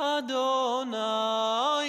Adonai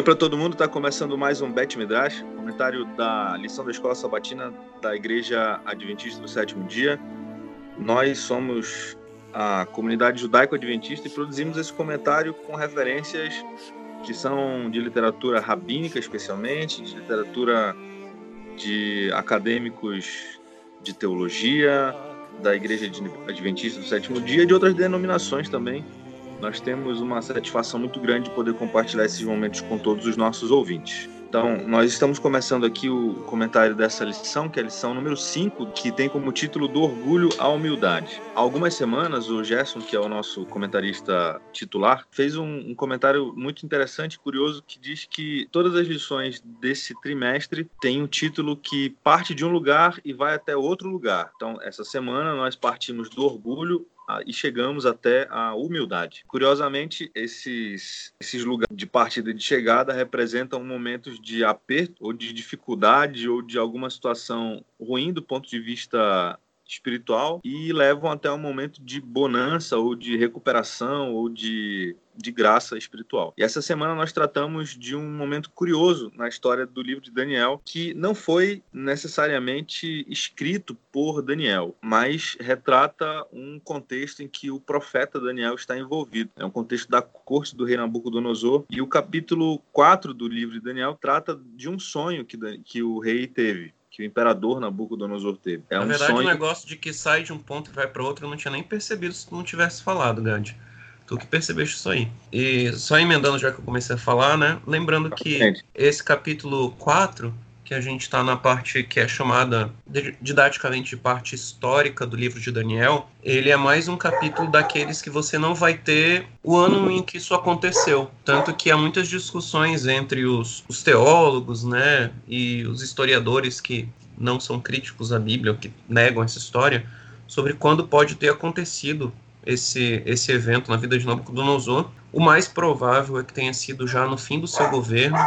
Oi para todo mundo, está começando mais um Bet Midrash, comentário da lição da Escola Sabatina da Igreja Adventista do Sétimo Dia. Nós somos a comunidade judaico-adventista e produzimos esse comentário com referências que são de literatura rabínica, especialmente, de literatura de acadêmicos de teologia, da Igreja Adventista do Sétimo Dia e de outras denominações também, nós temos uma satisfação muito grande de poder compartilhar esses momentos com todos os nossos ouvintes. Então, nós estamos começando aqui o comentário dessa lição, que é a lição número 5, que tem como título Do Orgulho à Humildade. Há algumas semanas, o Gerson, que é o nosso comentarista titular, fez um, um comentário muito interessante e curioso que diz que todas as lições desse trimestre têm um título que parte de um lugar e vai até outro lugar. Então, essa semana nós partimos do orgulho e chegamos até a humildade. Curiosamente, esses, esses lugares de partida e de chegada representam momentos de aperto ou de dificuldade ou de alguma situação ruim do ponto de vista espiritual e levam até um momento de bonança ou de recuperação ou de, de graça espiritual. E essa semana nós tratamos de um momento curioso na história do livro de Daniel, que não foi necessariamente escrito por Daniel, mas retrata um contexto em que o profeta Daniel está envolvido. É um contexto da corte do rei Nabucodonosor e o capítulo 4 do livro de Daniel trata de um sonho que, que o rei teve que o imperador Nabucodonosor teve. É Na um verdade, sonho... o negócio de que sai de um ponto e vai para outro eu não tinha nem percebido se tu não tivesse falado, Gandhi. Tu que percebeste isso aí. E só emendando já que eu comecei a falar, né? Lembrando que esse capítulo 4 que a gente está na parte que é chamada didaticamente de parte histórica do livro de Daniel, ele é mais um capítulo daqueles que você não vai ter o ano em que isso aconteceu. Tanto que há muitas discussões entre os, os teólogos né, e os historiadores que não são críticos à Bíblia, que negam essa história, sobre quando pode ter acontecido esse, esse evento na vida de Nabucodonosor. O mais provável é que tenha sido já no fim do seu governo,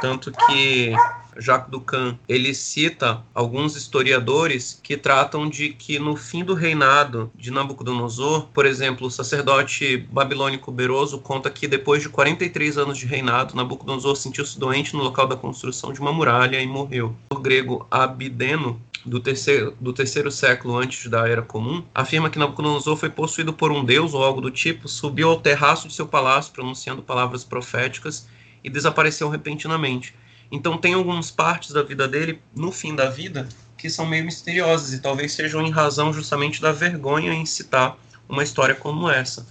tanto que Jacques Ducan, ele cita alguns historiadores que tratam de que no fim do reinado de Nabucodonosor, por exemplo, o sacerdote babilônico Beroso conta que depois de 43 anos de reinado, Nabucodonosor sentiu-se doente no local da construção de uma muralha e morreu. O grego Abideno do terceiro, do terceiro século antes da Era Comum, afirma que Nabucodonosor foi possuído por um deus ou algo do tipo, subiu ao terraço de seu palácio pronunciando palavras proféticas e desapareceu repentinamente. Então tem algumas partes da vida dele, no fim da vida, que são meio misteriosas e talvez sejam em razão justamente da vergonha em citar uma história como essa.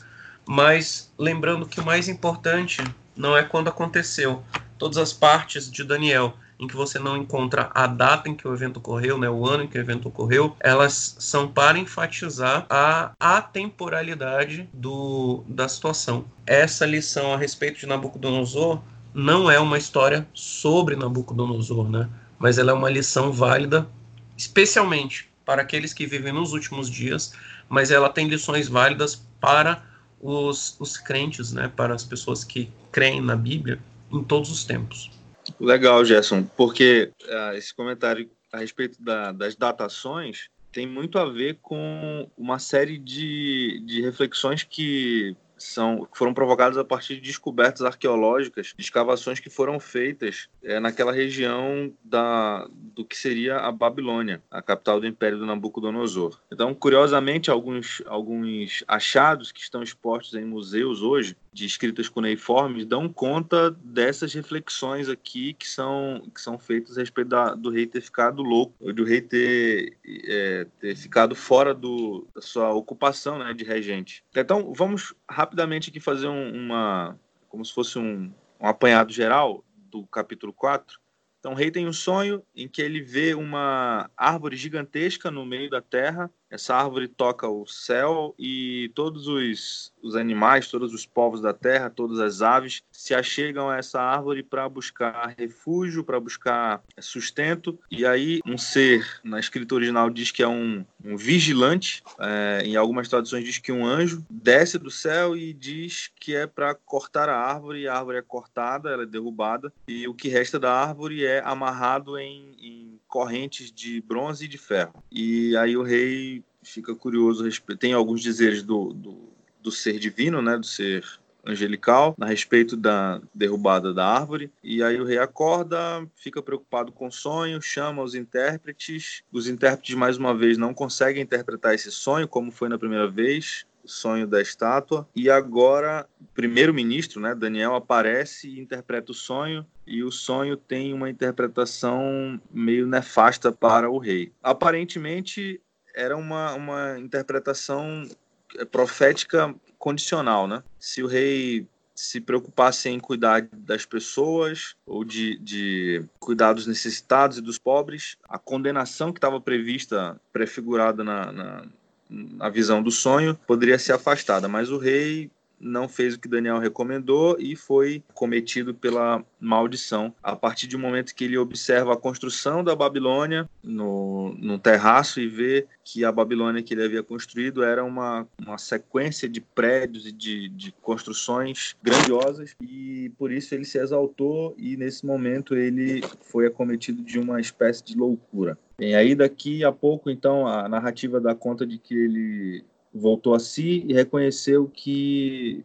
Mas lembrando que o mais importante não é quando aconteceu. Todas as partes de Daniel em que você não encontra a data em que o evento ocorreu, né, o ano em que o evento ocorreu, elas são para enfatizar a atemporalidade do, da situação. Essa lição a respeito de Nabucodonosor não é uma história sobre Nabucodonosor, né? Mas ela é uma lição válida, especialmente para aqueles que vivem nos últimos dias, mas ela tem lições válidas para os, os crentes, né? Para as pessoas que creem na Bíblia em todos os tempos. Legal, Gerson, porque uh, esse comentário a respeito da, das datações tem muito a ver com uma série de, de reflexões que são, foram provocadas a partir de descobertas arqueológicas, de escavações que foram feitas é, naquela região da, do que seria a Babilônia, a capital do Império do Nabucodonosor. Então, curiosamente, alguns, alguns achados que estão expostos em museus hoje, de escritas cuneiformes, dão conta dessas reflexões aqui que são, que são feitas a respeito da, do rei ter ficado louco, do rei ter, é, ter ficado fora do, da sua ocupação né, de regente. Então, vamos rapidamente aqui fazer um, uma, como se fosse um, um apanhado geral do capítulo 4. Então, rei tem um sonho em que ele vê uma árvore gigantesca no meio da terra essa árvore toca o céu e todos os, os animais, todos os povos da terra, todas as aves se achegam a essa árvore para buscar refúgio, para buscar sustento. E aí, um ser, na escrita original diz que é um, um vigilante, é, em algumas traduções diz que um anjo, desce do céu e diz que é para cortar a árvore. A árvore é cortada, ela é derrubada, e o que resta da árvore é amarrado em, em correntes de bronze e de ferro. E aí o rei fica curioso, tem alguns dizeres do, do, do ser divino, né, do ser angelical a respeito da derrubada da árvore. E aí o rei acorda, fica preocupado com o sonho, chama os intérpretes. Os intérpretes, mais uma vez, não conseguem interpretar esse sonho, como foi na primeira vez. Sonho da estátua. E agora, primeiro-ministro, né, Daniel, aparece e interpreta o sonho e o sonho tem uma interpretação meio nefasta para o rei. Aparentemente, era uma, uma interpretação profética condicional, né? Se o rei se preocupasse em cuidar das pessoas ou de, de cuidar dos necessitados e dos pobres, a condenação que estava prevista, prefigurada na, na, na visão do sonho, poderia ser afastada. Mas o rei não fez o que Daniel recomendou e foi cometido pela maldição. A partir do momento que ele observa a construção da Babilônia no, no terraço e vê que a Babilônia que ele havia construído era uma, uma sequência de prédios e de, de construções grandiosas e por isso ele se exaltou e nesse momento ele foi acometido de uma espécie de loucura. E aí daqui a pouco então a narrativa dá conta de que ele voltou a si e reconheceu que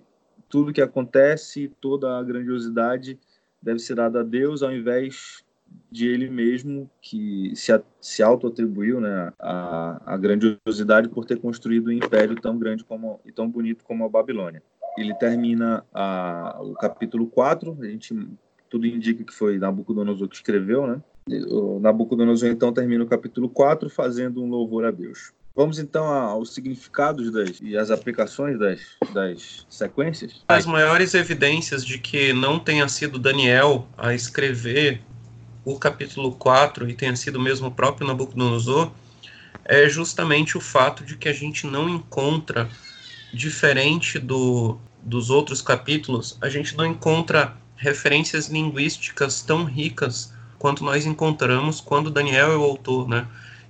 tudo que acontece, toda a grandiosidade deve ser dada a Deus ao invés de ele mesmo que se, se auto-atribuiu né, a, a grandiosidade por ter construído um império tão grande como, e tão bonito como a Babilônia. Ele termina a, o capítulo 4, a gente, tudo indica que foi Nabucodonosor que escreveu, né? O Nabucodonosor então termina o capítulo 4 fazendo um louvor a Deus. Vamos então aos significados das, e as aplicações das, das sequências. As maiores evidências de que não tenha sido Daniel a escrever o capítulo 4 e tenha sido mesmo o próprio Nabucodonosor é justamente o fato de que a gente não encontra, diferente do, dos outros capítulos, a gente não encontra referências linguísticas tão ricas quanto nós encontramos quando Daniel é o autor, né?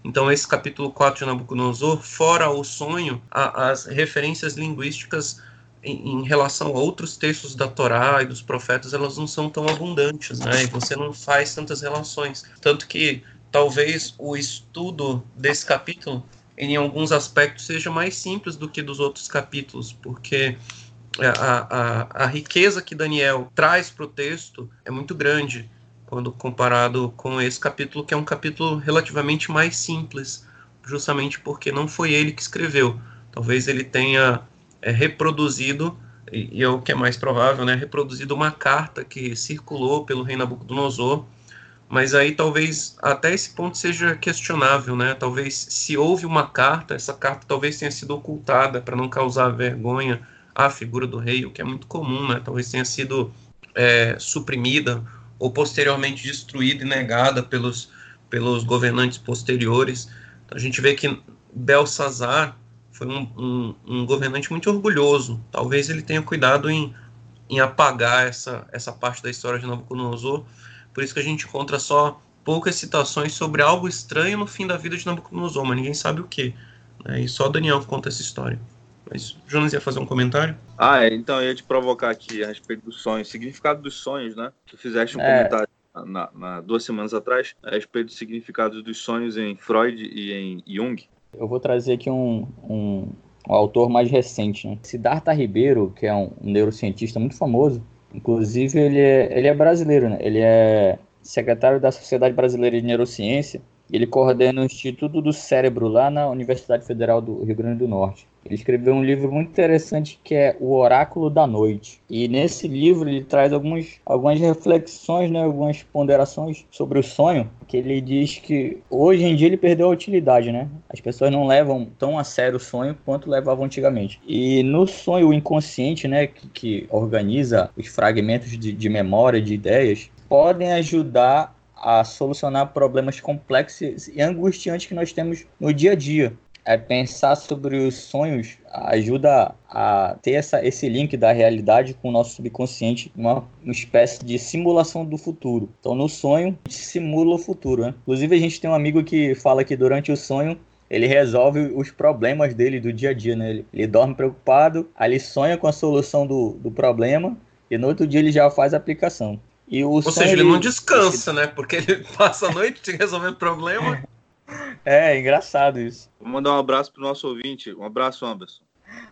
Então, esse capítulo 4 de Nabucodonosor, fora o sonho, a, as referências linguísticas em, em, relação a outros textos da Torá e dos profetas, elas não são tão abundantes, né? E você não faz tantas relações. Tanto que talvez o estudo desse capítulo, em alguns aspectos, seja mais simples do que dos outros capítulos, porque a, a, a riqueza que Daniel traz para o texto é muito grande quando comparado com esse capítulo, que é um capítulo relativamente mais simples, justamente porque não foi ele que escreveu. Talvez ele tenha é, reproduzido, e, e é o que é mais provável, né, reproduzido uma carta que circulou pelo rei Nabucodonosor, mas aí talvez até esse ponto seja questionável, né? Talvez se houve uma carta, essa carta talvez tenha sido ocultada para não causar vergonha à figura do rei, o que é muito comum, né? Talvez tenha sido é, suprimida ou posteriormente destruída e negada pelos, pelos governantes posteriores. Então, a gente vê que Belsazar foi um, um, um, governante muito orgulhoso. Talvez ele tenha cuidado em, em apagar essa, essa parte da história de Nabucodonosor. Por isso que a gente encontra só poucas citações sobre algo estranho no fim da vida de Nabucodonosor, mas ninguém sabe o que. Né? E só Daniel conta essa história. Mas Jonas ia fazer um comentário? Ah, é, então eu ia te provocar aqui a respeito dos sonhos, significado dos sonhos, né? Tu fizeste um é. comentário na, na, duas semanas atrás a respeito dos significados dos sonhos em Freud e em Jung. Eu vou trazer aqui um, um, um autor mais recente, né? Siddhartha Ribeiro, que é um, um neurocientista muito famoso, inclusive ele é, ele é brasileiro, né? Ele é secretário da Sociedade Brasileira de Neurociência ele coordena o Instituto do Cérebro lá na Universidade Federal do Rio Grande do Norte. Ele escreveu um livro muito interessante que é O Oráculo da Noite. E nesse livro ele traz alguns, algumas reflexões, né, algumas ponderações sobre o sonho, que ele diz que hoje em dia ele perdeu a utilidade, né? As pessoas não levam tão a sério o sonho quanto levavam antigamente. E no sonho, o inconsciente, né, que, que organiza os fragmentos de, de memória, de ideias, podem ajudar a solucionar problemas complexos e angustiantes que nós temos no dia a dia. é pensar sobre os sonhos ajuda a ter essa, esse link da realidade com o nosso subconsciente, uma, uma espécie de simulação do futuro. Então, no sonho, a gente simula o futuro. Né? Inclusive, a gente tem um amigo que fala que durante o sonho ele resolve os problemas dele do dia a dia, né? Ele, ele dorme preocupado, aí ele sonha com a solução do, do problema e no outro dia ele já faz a aplicação. E o Ou seja, ele, ele não descansa, né? Porque ele passa a noite resolvendo problema é, engraçado isso. Vou mandar um abraço pro nosso ouvinte. Um abraço, Anderson.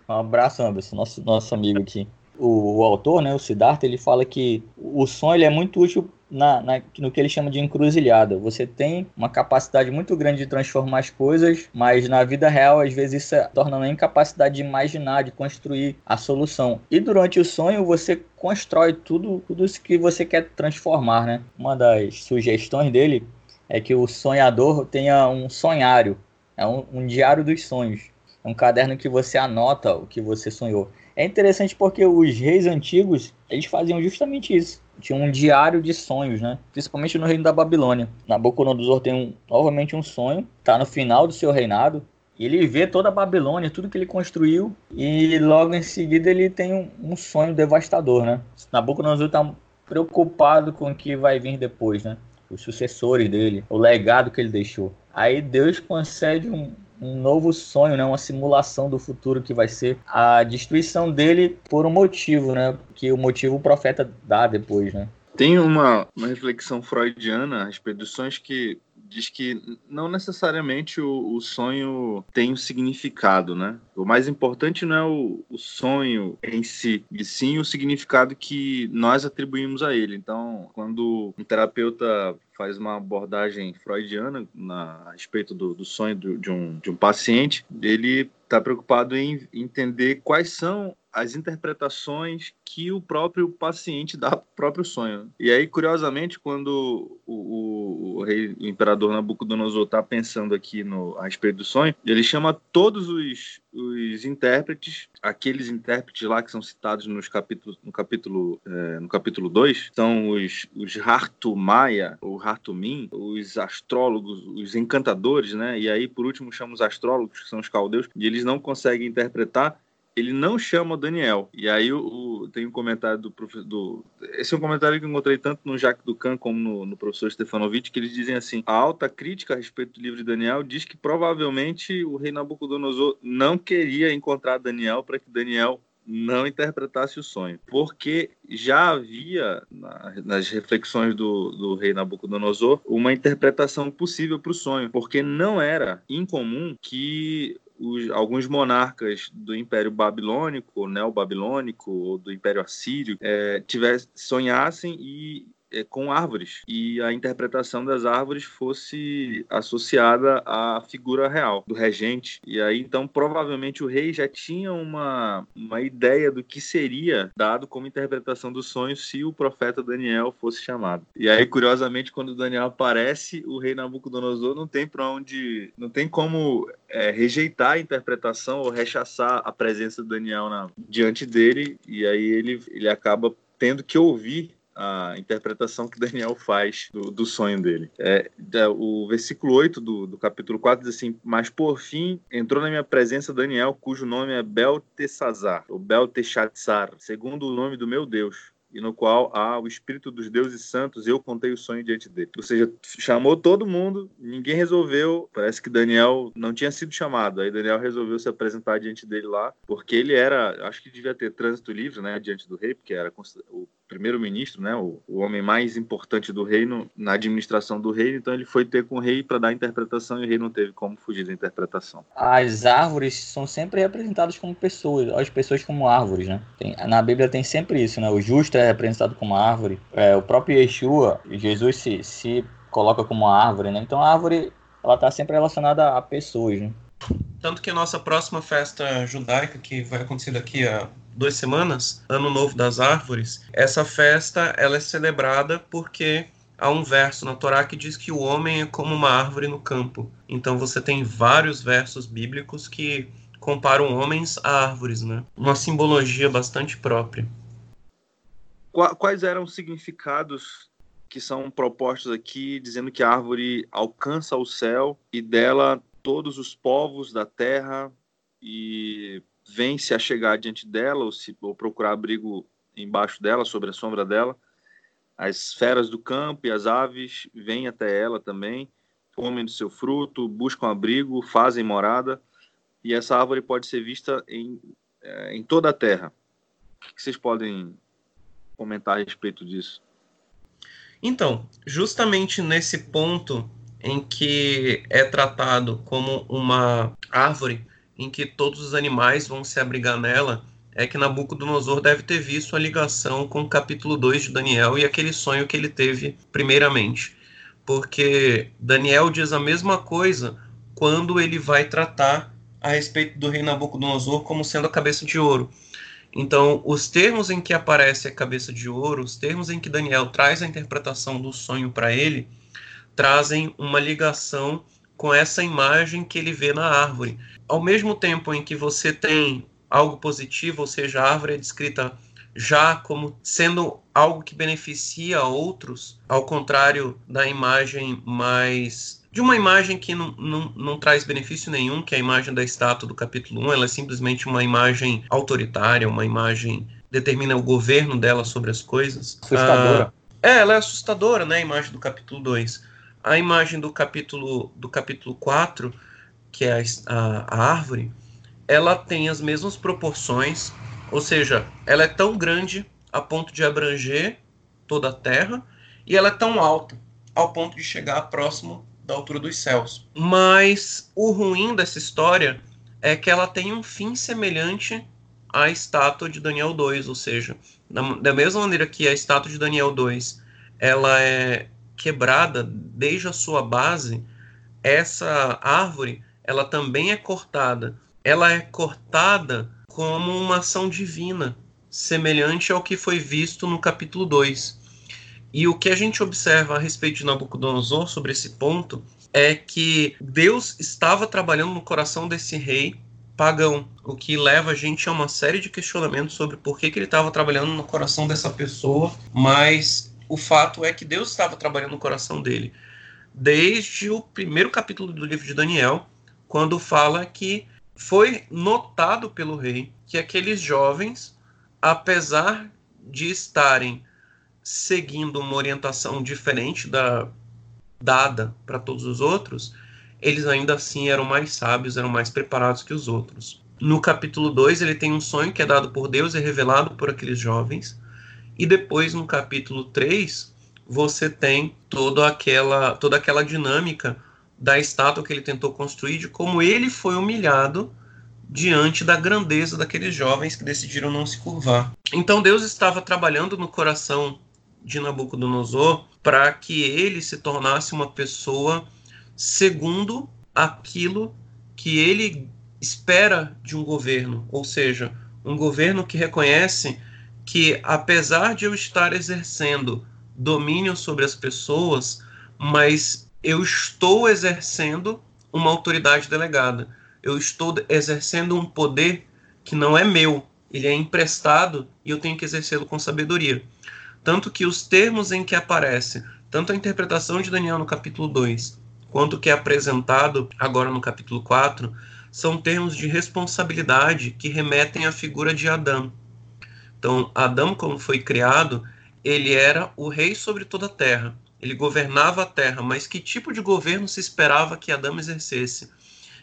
Um abraço, Anderson, nosso, nosso amigo aqui. O, o autor, né, o Siddhartha, ele fala que o sonho ele é muito útil na, na, no que ele chama de encruzilhada. Você tem uma capacidade muito grande de transformar as coisas, mas na vida real, às vezes, isso torna uma incapacidade de imaginar, de construir a solução. E durante o sonho, você constrói tudo, tudo isso que você quer transformar, né? Uma das sugestões dele é que o sonhador tenha um sonhário, é um, um diário dos sonhos, é um caderno que você anota o que você sonhou. É interessante porque os reis antigos, eles faziam justamente isso. Tinha um diário de sonhos, né? Principalmente no reino da Babilônia. Nabucodonosor tem um, novamente um sonho, está no final do seu reinado, e ele vê toda a Babilônia, tudo que ele construiu, e logo em seguida ele tem um, um sonho devastador, né? Nabucodonosor está preocupado com o que vai vir depois, né? os sucessores dele, o legado que ele deixou. Aí Deus concede um, um novo sonho, né? uma simulação do futuro que vai ser a destruição dele por um motivo, né? Que o motivo o profeta dá depois, né? Tem uma, uma reflexão freudiana a respeito dos sonhos que diz que não necessariamente o, o, sonho tem um significado, né? O mais importante não é o, o, sonho em si, e sim o significado que nós atribuímos a ele. Então, quando um terapeuta faz uma abordagem freudiana na, a respeito do, do sonho do, de, um, de um paciente, ele está preocupado em entender quais são as interpretações que o próprio paciente dá pro próprio sonho. E aí, curiosamente, quando o, o, o rei, o imperador Nabucodonosor está pensando aqui no, a respeito do sonho, ele chama todos os, os intérpretes, aqueles intérpretes lá que são citados nos capítulos, no capítulo é, no capítulo 2, são os, os Hartumaya, ou Hartumim, os astrólogos, os encantadores, né? E aí, por último, chama os astrólogos, que são os caldeus, e eles não conseguem interpretar ele não chama Daniel. E aí o, o, tem um comentário do professor. Esse é um comentário que eu encontrei tanto no Jacques Ducan como no, no professor Stefanovic, que eles dizem assim: a alta crítica a respeito do livro de Daniel diz que provavelmente o rei Nabucodonosor não queria encontrar Daniel para que Daniel não interpretasse o sonho, porque já havia na, nas reflexões do, do rei Nabucodonosor uma interpretação possível para o sonho, porque não era incomum que os, alguns monarcas do Império Babilônico, neo-babilônico ou do Império Assírio é, tivesse, sonhassem e é, com árvores e a interpretação das árvores fosse associada à figura real do regente. E aí, então, provavelmente o rei já tinha uma, uma ideia do que seria dado como interpretação do sonho se o profeta Daniel fosse chamado. E aí, curiosamente, quando Daniel aparece, o rei Nabucodonosor não tem para onde, não tem como é, rejeitar a interpretação ou rechaçar a presença de Daniel na, diante dele, e aí ele, ele acaba tendo que ouvir a interpretação que Daniel faz do, do sonho dele. É, o versículo 8 do, do capítulo 4 diz assim: Mas por fim entrou na minha presença Daniel, cujo nome é Beltesazar, ou Belteshazzar, segundo o nome do meu Deus e no qual há o Espírito dos deuses santos, eu contei o sonho diante dele. Ou seja, chamou todo mundo, ninguém resolveu. Parece que Daniel não tinha sido chamado. Aí Daniel resolveu se apresentar diante dele lá, porque ele era, acho que devia ter trânsito livre, né, diante do rei, porque era o primeiro-ministro, né, o, o, homem mais importante do reino na administração do reino, então ele foi ter com o rei para dar a interpretação e o rei não teve como fugir da interpretação. As árvores são sempre representadas como pessoas, as pessoas como árvores, né? Tem, na Bíblia tem sempre isso, né? O justo é representado como árvore, é, o próprio Yeshua, Jesus se, se coloca como árvore, né? Então a árvore ela está sempre relacionada a pessoas, né? Tanto que a nossa próxima festa judaica, que vai acontecer daqui a duas semanas, Ano Novo das Árvores, essa festa ela é celebrada porque há um verso na Torá que diz que o homem é como uma árvore no campo. Então você tem vários versos bíblicos que comparam homens a árvores, né? Uma simbologia bastante própria. Quais eram os significados que são propostos aqui, dizendo que a árvore alcança o céu e dela todos os povos da terra e vêm se achegar diante dela ou, se, ou procurar abrigo embaixo dela, sobre a sombra dela. As feras do campo e as aves vêm até ela também, comem do seu fruto, buscam abrigo, fazem morada, e essa árvore pode ser vista em, eh, em toda a terra. O que vocês podem comentar a respeito disso? Então, justamente nesse ponto em que é tratado como uma árvore em que todos os animais vão se abrigar nela, é que Nabucodonosor deve ter visto a ligação com o capítulo 2 de Daniel e aquele sonho que ele teve primeiramente. Porque Daniel diz a mesma coisa quando ele vai tratar a respeito do rei Nabucodonosor como sendo a cabeça de ouro. Então, os termos em que aparece a cabeça de ouro, os termos em que Daniel traz a interpretação do sonho para ele, trazem uma ligação com essa imagem que ele vê na árvore. Ao mesmo tempo em que você tem algo positivo, ou seja, a árvore é descrita já como sendo algo que beneficia outros, ao contrário da imagem mais de uma imagem que não, não, não traz benefício nenhum, que é a imagem da estátua do capítulo 1, ela é simplesmente uma imagem autoritária, uma imagem determina o governo dela sobre as coisas. Assustadora. Ah, é, ela é assustadora, né, a imagem do capítulo 2. A imagem do capítulo do capítulo 4, que é a, a, a árvore, ela tem as mesmas proporções, ou seja, ela é tão grande a ponto de abranger toda a terra e ela é tão alta ao ponto de chegar próximo da altura dos céus. Mas o ruim dessa história é que ela tem um fim semelhante à estátua de Daniel 2, ou seja, da, mesma maneira que a estátua de Daniel 2 ela é quebrada desde a sua base, essa árvore ela também é cortada. Ela é cortada como uma ação divina, semelhante ao que foi visto no capítulo 2. E o que a gente observa a respeito de Nabucodonosor sobre esse ponto é que Deus estava trabalhando no coração desse rei pagão, o que leva a gente a uma série de questionamentos sobre por que, que ele estava trabalhando no coração dessa pessoa, mas o fato é que Deus estava trabalhando no coração dele desde o primeiro capítulo do livro de Daniel, quando fala que foi notado pelo rei que aqueles jovens, apesar de estarem seguindo uma orientação diferente da dada para todos os outros, eles ainda assim eram mais sábios, eram mais preparados que os outros. No capítulo 2, ele tem um sonho que é dado por Deus e revelado por aqueles jovens. E depois, no capítulo 3, você tem toda aquela, toda aquela dinâmica da estátua que ele tentou construir, de como ele foi humilhado diante da grandeza daqueles jovens que decidiram não se curvar. Então Deus estava trabalhando no coração de Nabucodonosor para que ele se tornasse uma pessoa segundo aquilo que ele espera de um governo, ou seja, um governo que reconhece que apesar de eu estar exercendo domínio sobre as pessoas, mas eu estou exercendo uma autoridade delegada. Eu estou exercendo um poder que não é meu, ele é emprestado e eu tenho que exercê-lo com sabedoria. Tanto que os termos em que aparece, tanto a interpretação de Daniel no capítulo 2, quanto o que é apresentado agora no capítulo 4, são termos de responsabilidade que remetem à figura de Adão. Então, Adão, como foi criado, ele era o rei sobre toda a terra. Ele governava a terra, mas que tipo de governo se esperava que Adão exercesse?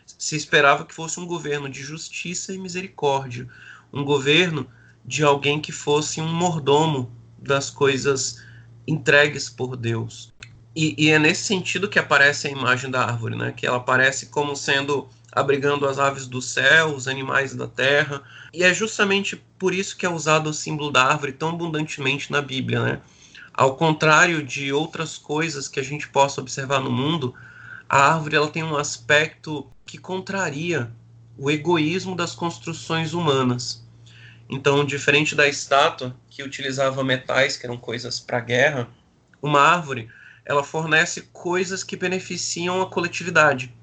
Se esperava que fosse um governo de justiça e misericórdia, um governo de alguém que fosse um mordomo das coisas entregues por Deus. E, e, é nesse sentido que aparece a imagem da árvore, né? que ela aparece como sendo abrigando as aves do céu, os animais da terra. E é justamente por isso que é usado o símbolo da árvore tão abundantemente na Bíblia. Né? Ao contrário de outras coisas que a gente possa observar no mundo, a árvore ela tem um aspecto que contraria o egoísmo das construções humanas. Então, diferente da estátua, que utilizava metais, que eram coisas para guerra, uma árvore, ela fornece coisas que beneficiam a coletividade.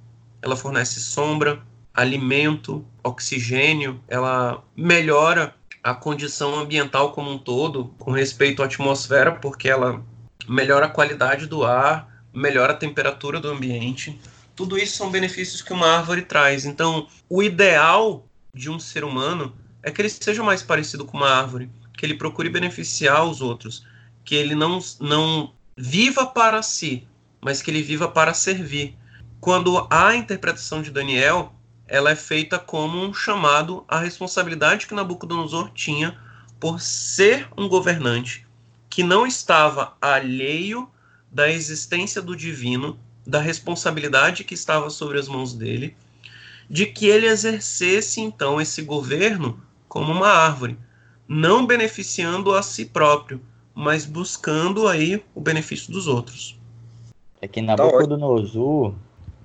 Ela fornece sombra, alimento, oxigênio, ela melhora a condição ambiental como um todo, com respeito à atmosfera, porque ela melhora a qualidade do ar, melhora a temperatura do ambiente. Tudo isso são benefícios que uma árvore traz. Então, o ideal de um ser humano é que ele seja mais parecido com uma árvore, que ele procure beneficiar os outros, que ele não, não viva para si, mas que ele viva para servir. Quando a interpretação de Daniel, ela é feita como um chamado à responsabilidade que Nabucodonosor tinha por ser um governante que não estava alheio da existência do divino, da responsabilidade que estava sobre as mãos dele, de que ele exercesse então esse governo como uma árvore, não beneficiando a si próprio, mas buscando aí o benefício dos outros. É que Nabucodonosor,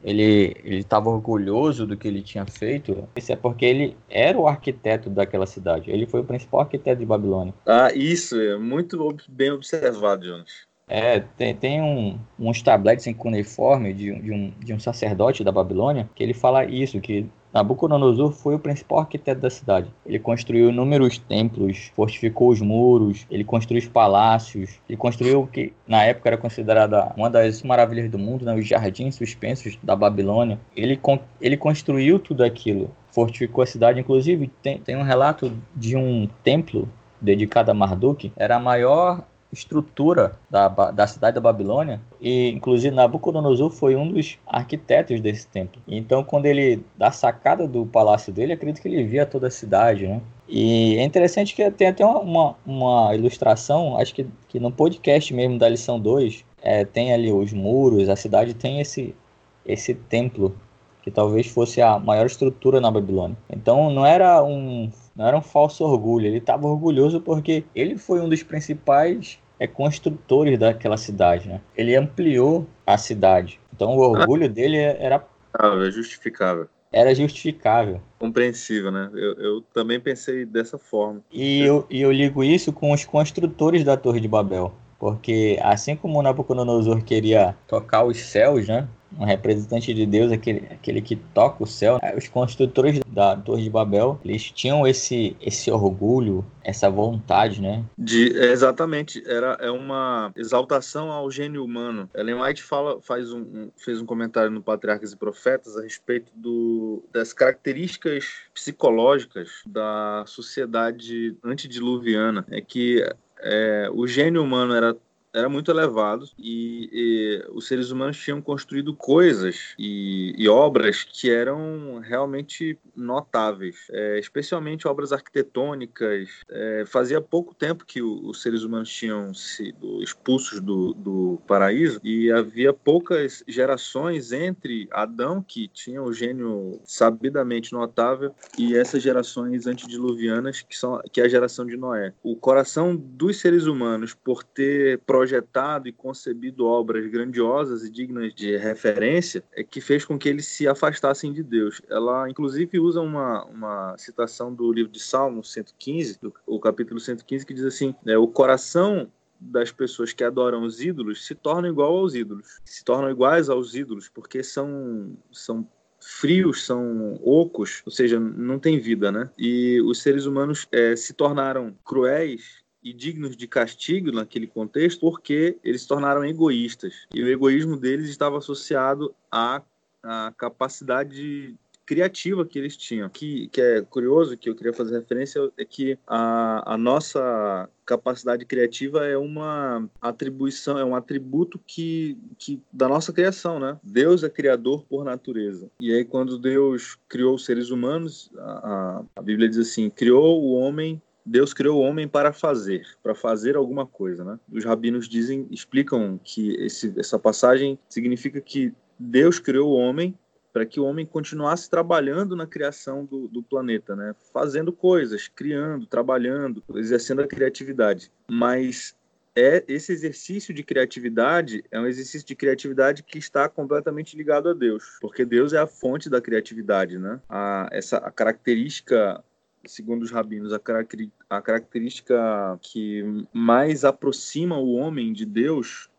ele estava orgulhoso do que ele tinha feito. Isso é porque ele era o arquiteto daquela cidade. Ele foi o principal arquiteto de Babilônia. Ah, isso é muito bem observado, Jonas. É, tem, tem um, uns tabletes em cuneiforme de, de, um, de um sacerdote da Babilônia que ele fala isso, que Nabucodonosor foi o principal arquiteto da cidade. Ele construiu inúmeros templos, fortificou os muros, ele construiu os palácios, ele construiu o que na época era considerada uma das maravilhas do mundo, né, os jardins suspensos da Babilônia. Ele, ele construiu tudo aquilo, fortificou a cidade. Inclusive, tem, tem um relato de um templo dedicado a Marduk, era a maior estrutura da, da cidade da Babilônia e inclusive Nabucodonosor foi um dos arquitetos desse templo. Então quando ele da sacada do palácio dele, acredito que ele via toda a cidade, né? E é interessante que tem até uma, uma ilustração, acho que, que no podcast mesmo da lição 2, é, tem ali os muros, a cidade tem esse, esse templo que talvez fosse a maior estrutura na Babilônia. Então não era um não era um falso orgulho, ele estava orgulhoso porque ele foi um dos principais é, construtores daquela cidade. Né? Ele ampliou a cidade. Então o orgulho ah. dele era. Ah, é justificável. Era justificável. Compreensível, né? Eu, eu também pensei dessa forma. E eu, e eu ligo isso com os construtores da Torre de Babel. Porque assim como Nabucodonosor queria tocar os céus, né? Um representante de Deus, aquele, aquele que toca o céu. Os construtores da Torre de Babel, eles tinham esse, esse orgulho, essa vontade, né? De, exatamente, era é uma exaltação ao gênio humano. Ellen White fala, faz um, um, fez um comentário no Patriarcas e Profetas a respeito do, das características psicológicas da sociedade antediluviana. É que é, o gênio humano era era muito elevado e, e, os seres humanos tinham construído coisas e, e obras que eram realmente notáveis, é, especialmente obras arquitetônicas. É, fazia pouco tempo que o, os seres humanos tinham sido expulsos do, do paraíso e havia poucas gerações entre Adão, que tinha o gênio sabidamente notável, e essas gerações antediluvianas, que, são, que é a geração de Noé. O coração dos seres humanos, por ter projetado e concebido obras grandiosas e dignas de referência é que fez com que eles se afastassem de Deus. Ela, inclusive, usa uma, uma citação do livro de Salmos 115, do, o capítulo 115, que diz assim: é, o coração das pessoas que adoram os ídolos se torna igual aos ídolos, se tornam iguais aos ídolos, porque são, são frios, são ocos, ou seja, não tem vida, né? E os seres humanos é, se tornaram cruéis e dignos de castigo naquele contexto porque eles se tornaram egoístas. E o egoísmo deles estava associado à, à capacidade criativa que eles tinham. Que, que é curioso, que eu queria fazer referência, é que a, a nossa capacidade criativa é uma atribuição, é um atributo que, que da nossa criação, né? Deus é criador por natureza. E aí quando Deus criou os seres humanos, a, a Bíblia diz assim, criou o homem Deus criou o homem para fazer, para fazer alguma coisa, né? Os rabinos dizem, explicam que esse, essa passagem significa que Deus criou o homem para que o homem continuasse trabalhando na criação do, do, planeta, né? Fazendo coisas, criando, trabalhando, exercendo a criatividade. Mas é esse exercício de criatividade é um exercício de criatividade que está completamente ligado a Deus, porque Deus é a fonte da criatividade, né? A, essa a característica segundo os rabinos, a, característica que mais aproxima o homem de Deus.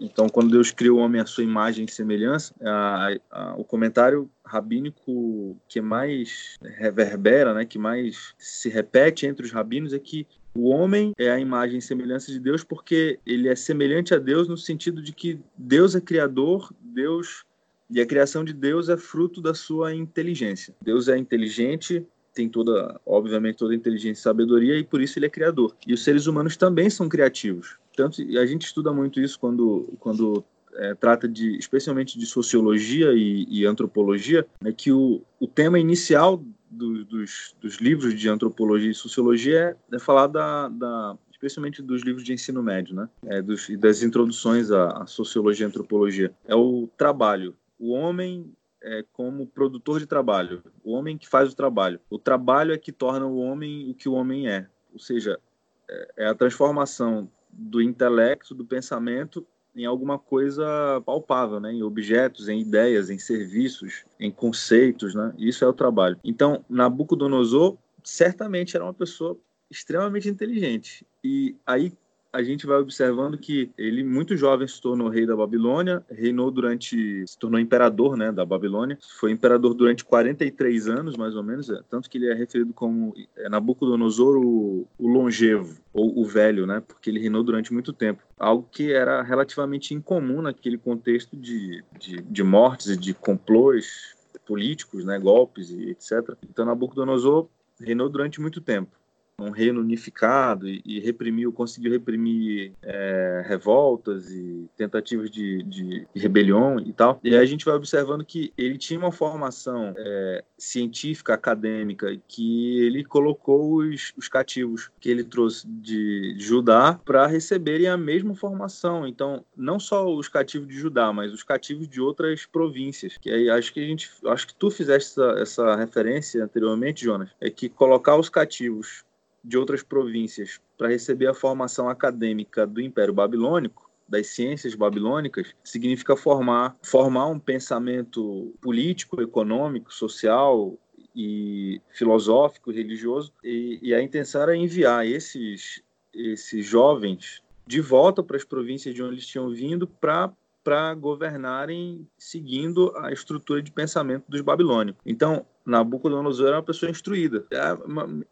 Então, quando Deus criou o homem à sua imagem e semelhança, a, a, o comentário rabínico que mais reverbera, né, que mais se repete entre os rabinos é que o homem é a imagem e semelhança de Deus porque ele é semelhante a Deus no sentido de que Deus é criador, Deus E a criação de Deus é fruto da sua inteligência. Deus é inteligente, tem toda, obviamente, toda inteligência e sabedoria, e por isso ele é criador. E os seres humanos também são criativos. Tanto, a gente estuda muito isso quando, quando é, trata de, especialmente de sociologia e, e antropologia, né, que o, o tema inicial do, dos, dos livros de antropologia e sociologia é, é falar da, da, especialmente dos livros de ensino médio, né, é, dos, das introduções à, à sociologia e antropologia, é o trabalho. O homem é, como produtor de trabalho, o homem que faz o trabalho. O trabalho é que torna o homem o que o homem é, ou seja, é, é a transformação do intelecto, do pensamento em alguma coisa palpável, né? em objetos, em ideias, em serviços, em conceitos. Né? Isso é o trabalho. Então, Nabucodonosor certamente era uma pessoa extremamente inteligente. E aí a gente vai observando que ele, muito jovem, se tornou rei da Babilônia, reinou durante. se tornou imperador né, da Babilônia, foi imperador durante 43 anos, mais ou menos, é, tanto que ele é referido como é, Nabucodonosor o, o longevo, ou o velho, né, porque ele reinou durante muito tempo. Algo que era relativamente incomum naquele contexto de, de, de mortes e de complôs políticos, né, golpes e etc. Então, Nabucodonosor reinou durante muito tempo um reino unificado e, e reprimiu, conseguiu reprimir é, revoltas e tentativas de, de, rebelião e tal. E aí a gente vai observando que ele tinha uma formação é, científica, acadêmica, que ele colocou os, os cativos que ele trouxe de Judá para receberem a mesma formação. Então, não só os cativos de Judá, mas os cativos de outras províncias. Que aí acho que a gente, acho que tu fizeste essa, essa referência anteriormente, Jonas, é que colocar os cativos de outras províncias para receber a formação acadêmica do Império Babilônico, das ciências babilônicas, significa formar, formar um pensamento político, econômico, social e filosófico, religioso, e, e a intenção era enviar esses, esses jovens de volta para as províncias de onde eles tinham vindo para para governarem seguindo a estrutura de pensamento dos babilônicos. Então, Nabucodonosor era uma pessoa instruída. É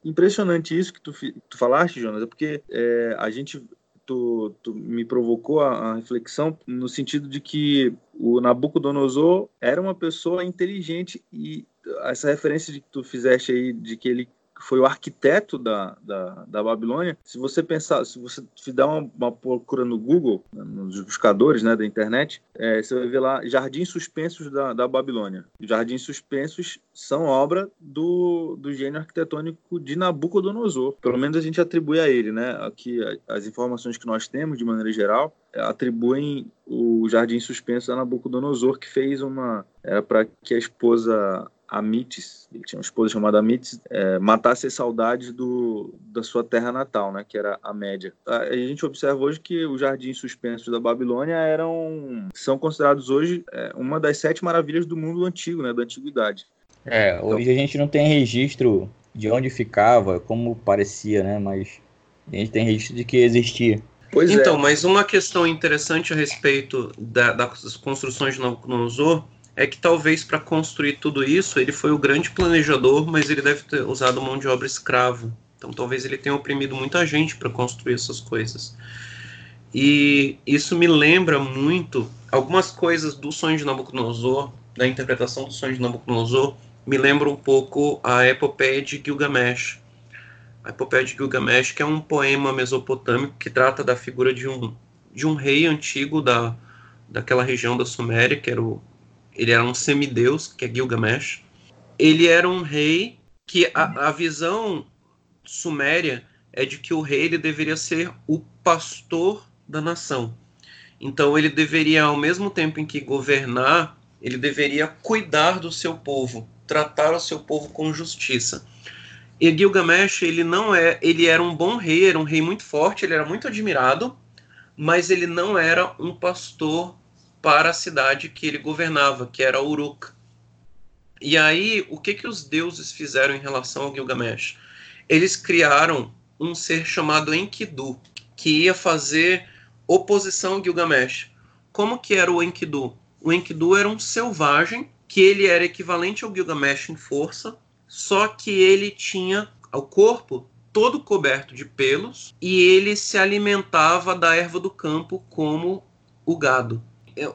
impressionante isso que tu, tu falaste, Jonas, é porque é, a gente Tu, tu, me provocou a, a, reflexão no sentido de que o Nabucodonosor era uma pessoa inteligente e essa referência de que tu fizeste aí de que ele foi o arquiteto da, da, da Babilônia, se você pensar, se você fizer uma, uma procura no Google, né, nos buscadores né, da internet, é, você vai ver lá Jardins Suspensos da, da Babilônia. Jardins Suspensos são obra do, do gênio arquitetônico de Nabucodonosor. Pelo menos a gente atribui a ele, né? Aqui as informações que nós temos, de maneira geral, atribuem o Jardim Suspenso a Nabucodonosor, que fez uma. Era para que a esposa Amites, ele tinha uma esposa chamada Amites, é, matasse as saudades do, da sua terra natal, né, que era a Média. A, gente observa hoje que os jardins suspensos da Babilônia eram, são considerados hoje é, uma das sete maravilhas do mundo antigo, né, da antiguidade. É, hoje então, a gente não tem registro de onde ficava, como parecia, né, mas a gente tem registro de que existia. Pois então, é. mas uma questão interessante a respeito da, das construções de Nabucodonosor é que talvez para construir tudo isso ele foi o grande planejador, mas ele deve ter usado mão de obra escrava. Então talvez ele tenha oprimido muita gente para construir essas coisas. E isso me lembra muito algumas coisas do sonho de Nabucodonosor, da interpretação do sonho de Nabucodonosor, me lembra um pouco a epopeia de Gilgamesh. A epopeia de Gilgamesh, que é um poema mesopotâmico que trata da figura de um, de um rei antigo da, daquela região da Suméria, que era o ele era um semideus, que é Gilgamesh. Ele era um rei que a, a visão suméria é de que o rei ele deveria ser o pastor da nação. Então ele deveria, ao mesmo tempo em que governar, ele deveria cuidar do seu povo, tratar o seu povo com justiça. E Gilgamesh, ele não é, ele era um bom rei, era um rei muito forte, ele era muito admirado, mas ele não era um pastor para a cidade que ele governava, que era Uruk. E aí, o que, que os deuses fizeram em relação ao Gilgamesh? Eles criaram um ser chamado Enkidu, que ia fazer oposição ao Gilgamesh. Como que era o Enkidu? O Enkidu era um selvagem, que ele era equivalente ao Gilgamesh em força, só que ele tinha o corpo todo coberto de pelos e ele se alimentava da erva do campo como o gado.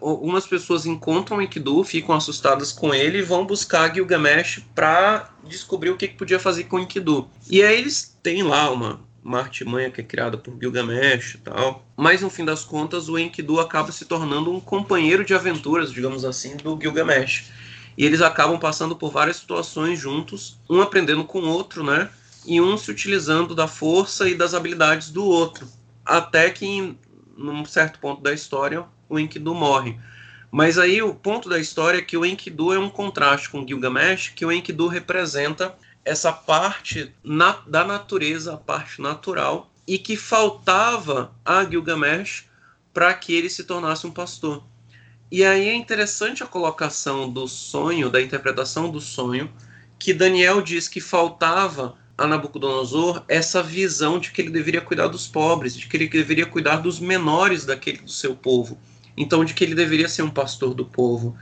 Algumas pessoas encontram Enkidu, ficam assustadas com ele e vão buscar Gilgamesh para descobrir o que, que podia fazer com Enkidu. E aí eles têm lá uma, uma artimanha que é criada por Gilgamesh e tal. Mas no fim das contas, o Enkidu acaba se tornando um companheiro de aventuras, digamos assim, do Gilgamesh. E eles acabam passando por várias situações juntos, um aprendendo com o outro, né? E um se utilizando da força e das habilidades do outro. Até que, num certo ponto da história, o Enkidu morre. Mas aí o ponto da história é que o Enkidu é um contraste com Gilgamesh, que o Enkidu representa essa parte na, da natureza, a parte natural, e que faltava a Gilgamesh para que ele se tornasse um pastor. E aí é interessante a colocação do sonho, da interpretação do sonho, que Daniel diz que faltava a Nabucodonosor essa visão de que ele deveria cuidar dos pobres, de que ele deveria cuidar dos menores daquele do seu povo. Então, de que ele deveria ser um pastor do povo.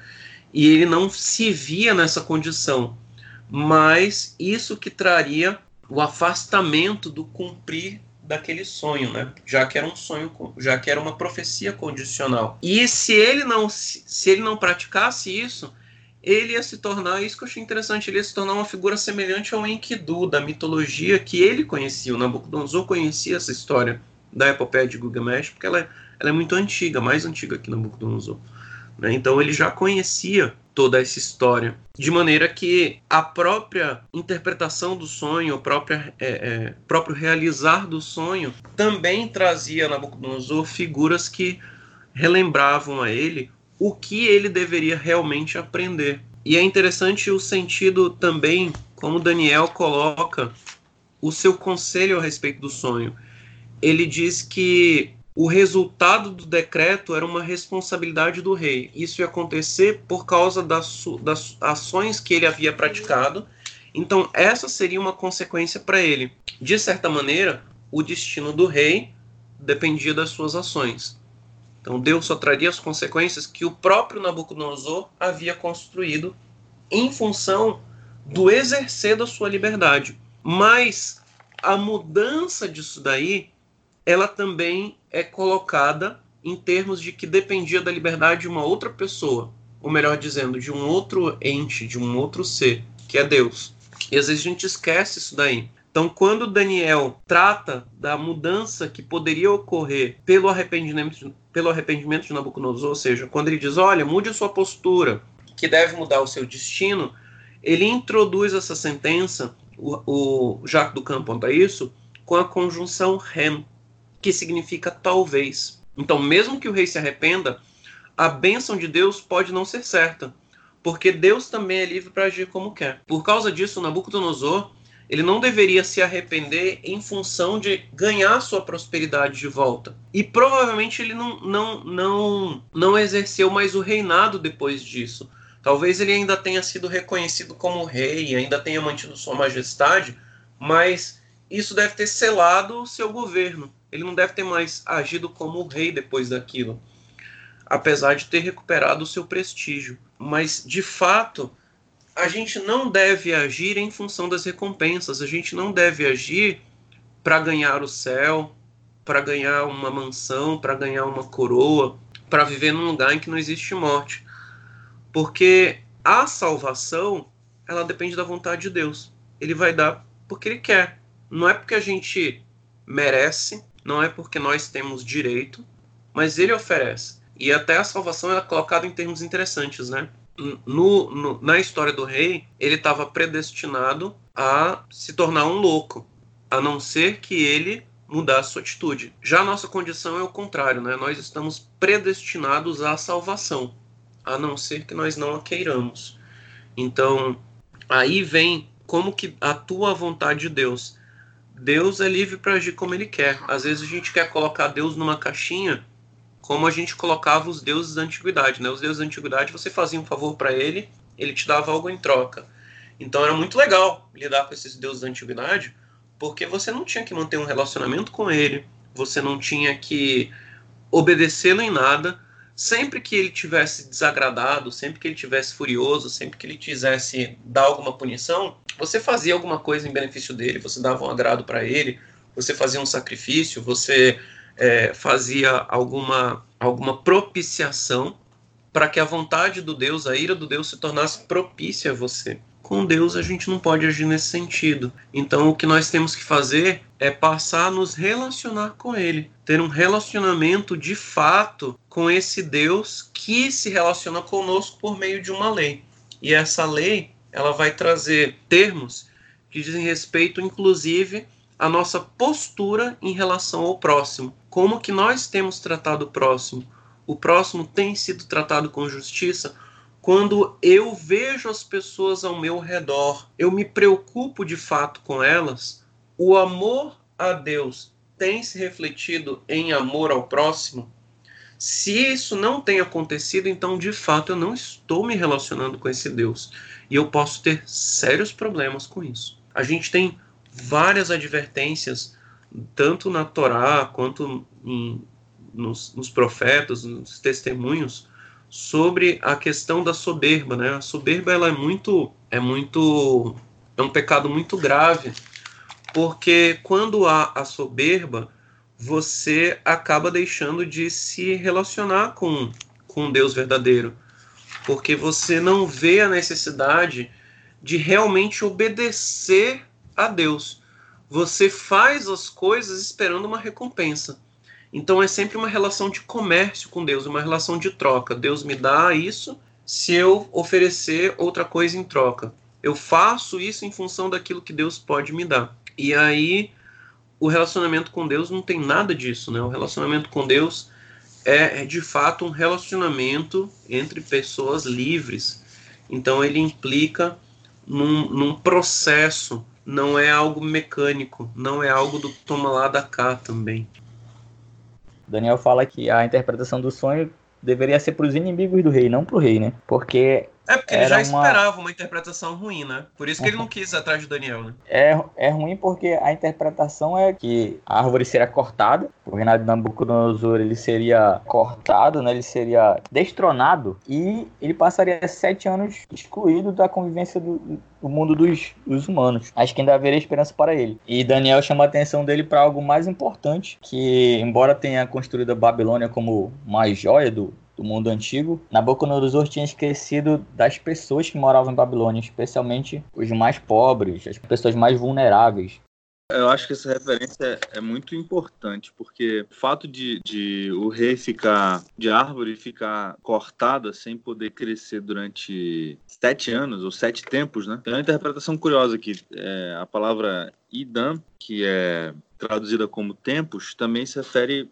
E ele não se via nessa condição mas isso que traria o afastamento do cumprir daquele sonho, né? Já que era um sonho, já que era uma profecia condicional. E se ele não se ele não praticasse isso, ele ia se tornar, isso que eu achei interessante, ele ia se tornar uma figura semelhante ao Enkidu, da mitologia que ele conhecia. O Nabucodonosor conhecia essa história da epopeia de Gilgamesh, porque ela é, ela é muito antiga, mais antiga que Nabucodonosor. Né? Então ele já conhecia toda essa história. De maneira que a própria interpretação do sonho, o próprio, é, é, próprio realizar do sonho, também trazia Nabucodonosor figuras que relembravam a ele o que ele deveria realmente aprender. E é interessante o sentido também, como Daniel coloca o seu conselho a respeito do sonho. Ele diz que o resultado do decreto era uma responsabilidade do rei. Isso ia acontecer por causa das, das ações que ele havia praticado. Então, essa seria uma consequência para ele. De certa maneira, o destino do rei dependia das suas ações. Então, Deus só traria as consequências que o próprio Nabucodonosor havia construído em função do exercer da sua liberdade. Mas a mudança disso daí ela também é colocada em termos de que dependia da liberdade de uma outra pessoa, ou melhor dizendo, de um outro ente, de um outro ser, que é Deus. E às vezes a gente esquece isso daí. Então, quando Daniel trata da mudança que poderia ocorrer pelo arrependimento, pelo arrependimento de Nabucodonosor, ou seja, quando ele diz, olha, mude a sua postura, que deve mudar o seu destino, ele introduz essa sentença, o, o Jacques Ducamp aponta isso, com a conjunção rem, que significa talvez. Então, mesmo que o rei se arrependa, a bênção de Deus pode não ser certa, porque Deus também é livre para agir como quer. Por causa disso, Nabucodonosor ele não deveria se arrepender em função de ganhar sua prosperidade de volta. E provavelmente ele não, não, não, não exerceu mais o reinado depois disso. Talvez ele ainda tenha sido reconhecido como rei, ainda tenha mantido sua majestade, mas isso deve ter selado o seu governo. Ele não deve ter mais agido como rei depois daquilo, apesar de ter recuperado o seu prestígio. Mas, de fato, a gente não deve agir em função das recompensas, a gente não deve agir para ganhar o céu, para ganhar uma mansão, para ganhar uma coroa, para viver num lugar em que não existe morte. Porque a salvação, ela depende da vontade de Deus. Ele vai dar porque ele quer. Não é porque a gente merece, não é porque nós temos direito, mas ele oferece. E até a salvação é colocada em termos interessantes, né? No, no, na história do rei, ele estava predestinado a se tornar um louco, a não ser que ele mudasse sua atitude. Já a nossa condição é o contrário, né? Nós estamos predestinados à salvação, a não ser que nós não a queiramos. Então, aí vem como que atua a vontade de Deus. Deus é livre para agir como ele quer. Às vezes a gente quer colocar Deus numa caixinha, como a gente colocava os deuses da antiguidade, né? Os deuses da antiguidade, você fazia um favor para ele, ele te dava algo em troca. Então era muito legal lidar com esses deuses da antiguidade, porque você não tinha que manter um relacionamento com ele, você não tinha que obedecê-lo em nada, sempre que ele tivesse desagradado, sempre que ele tivesse furioso, sempre que ele quisesse dar alguma punição, você fazia alguma coisa em benefício dele, você dava um agrado para ele, você fazia um sacrifício, você é, fazia alguma, alguma propiciação para que a vontade do Deus, a ira do Deus se tornasse propícia a você. Com Deus a gente não pode agir nesse sentido. Então o que nós temos que fazer é passar a nos relacionar com Ele, ter um relacionamento de fato com esse Deus que se relaciona conosco por meio de uma lei. E essa lei ela vai trazer termos que dizem respeito, inclusive, à nossa postura em relação ao próximo. Como que nós temos tratado o próximo? O próximo tem sido tratado com justiça? Quando eu vejo as pessoas ao meu redor, eu me preocupo de fato com elas, o amor a Deus tem se refletido em amor ao próximo? Se isso não tem acontecido, então de fato eu não estou me relacionando com esse Deus. E eu posso ter sérios problemas com isso. A gente tem várias advertências, tanto na Torá quanto em, nos, nos profetas, nos testemunhos, sobre a questão da soberba, né? A soberba ela é muito é muito é um pecado muito grave, porque quando há a soberba, você acaba deixando de se relacionar com com Deus verdadeiro, porque você não vê a necessidade de realmente obedecer a Deus. Você faz as coisas esperando uma recompensa. Então é sempre uma relação de comércio com Deus, uma relação de troca. Deus me dá isso se eu oferecer outra coisa em troca. Eu faço isso em função daquilo que Deus pode me dar. E aí o relacionamento com Deus não tem nada disso, né? O relacionamento com Deus é, é de fato um relacionamento entre pessoas livres. Então ele implica num, num processo, não é algo mecânico, não é algo do toma lá da cá também. Daniel fala que a interpretação do sonho deveria ser para os inimigos do rei, não para o rei, né? Porque é porque ele já uma... esperava uma interpretação ruim, né? Por isso que ele não quis ir atrás de Daniel, né? É, é ruim porque a interpretação é que a árvore seria cortada, o reinado de Nabucodonosor ele seria cortado, né? Ele seria destronado e ele passaria sete anos excluído da convivência do, do mundo dos, dos, humanos. Acho que ainda haveria esperança para ele. E Daniel chama a atenção dele para algo mais importante, que embora tenha construído a Babilônia como uma joia do, do mundo antigo, Nabucodonosor tinha esquecido das pessoas que moravam em Babilônia, especialmente os mais pobres, as pessoas mais vulneráveis. Eu acho que essa referência é muito importante, porque o fato de, de o rei ficar de árvore ficar cortada sem poder crescer durante sete anos, ou sete tempos, né? Tem uma interpretação curiosa aqui. É, a palavra idam, que é traduzida como tempos, também se refere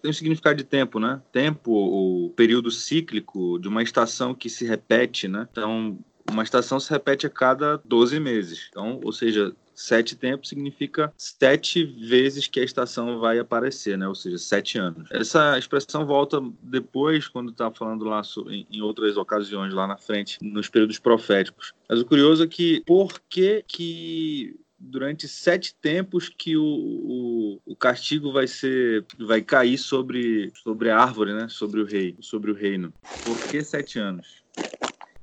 tem um significado de tempo, né? Tempo, o período cíclico de uma estação que se repete, né? Então, uma estação se repete a cada 12 meses. Então, ou seja, sete tempos significa sete vezes que a estação vai aparecer, né? Ou seja, sete anos. Essa expressão volta depois, quando está falando lá em outras ocasiões lá na frente, nos períodos proféticos. Mas o curioso é que por que que durante sete tempos que o, o, o, castigo vai ser vai cair sobre sobre a árvore né? Sobre o rei sobre o reino. Por que sete anos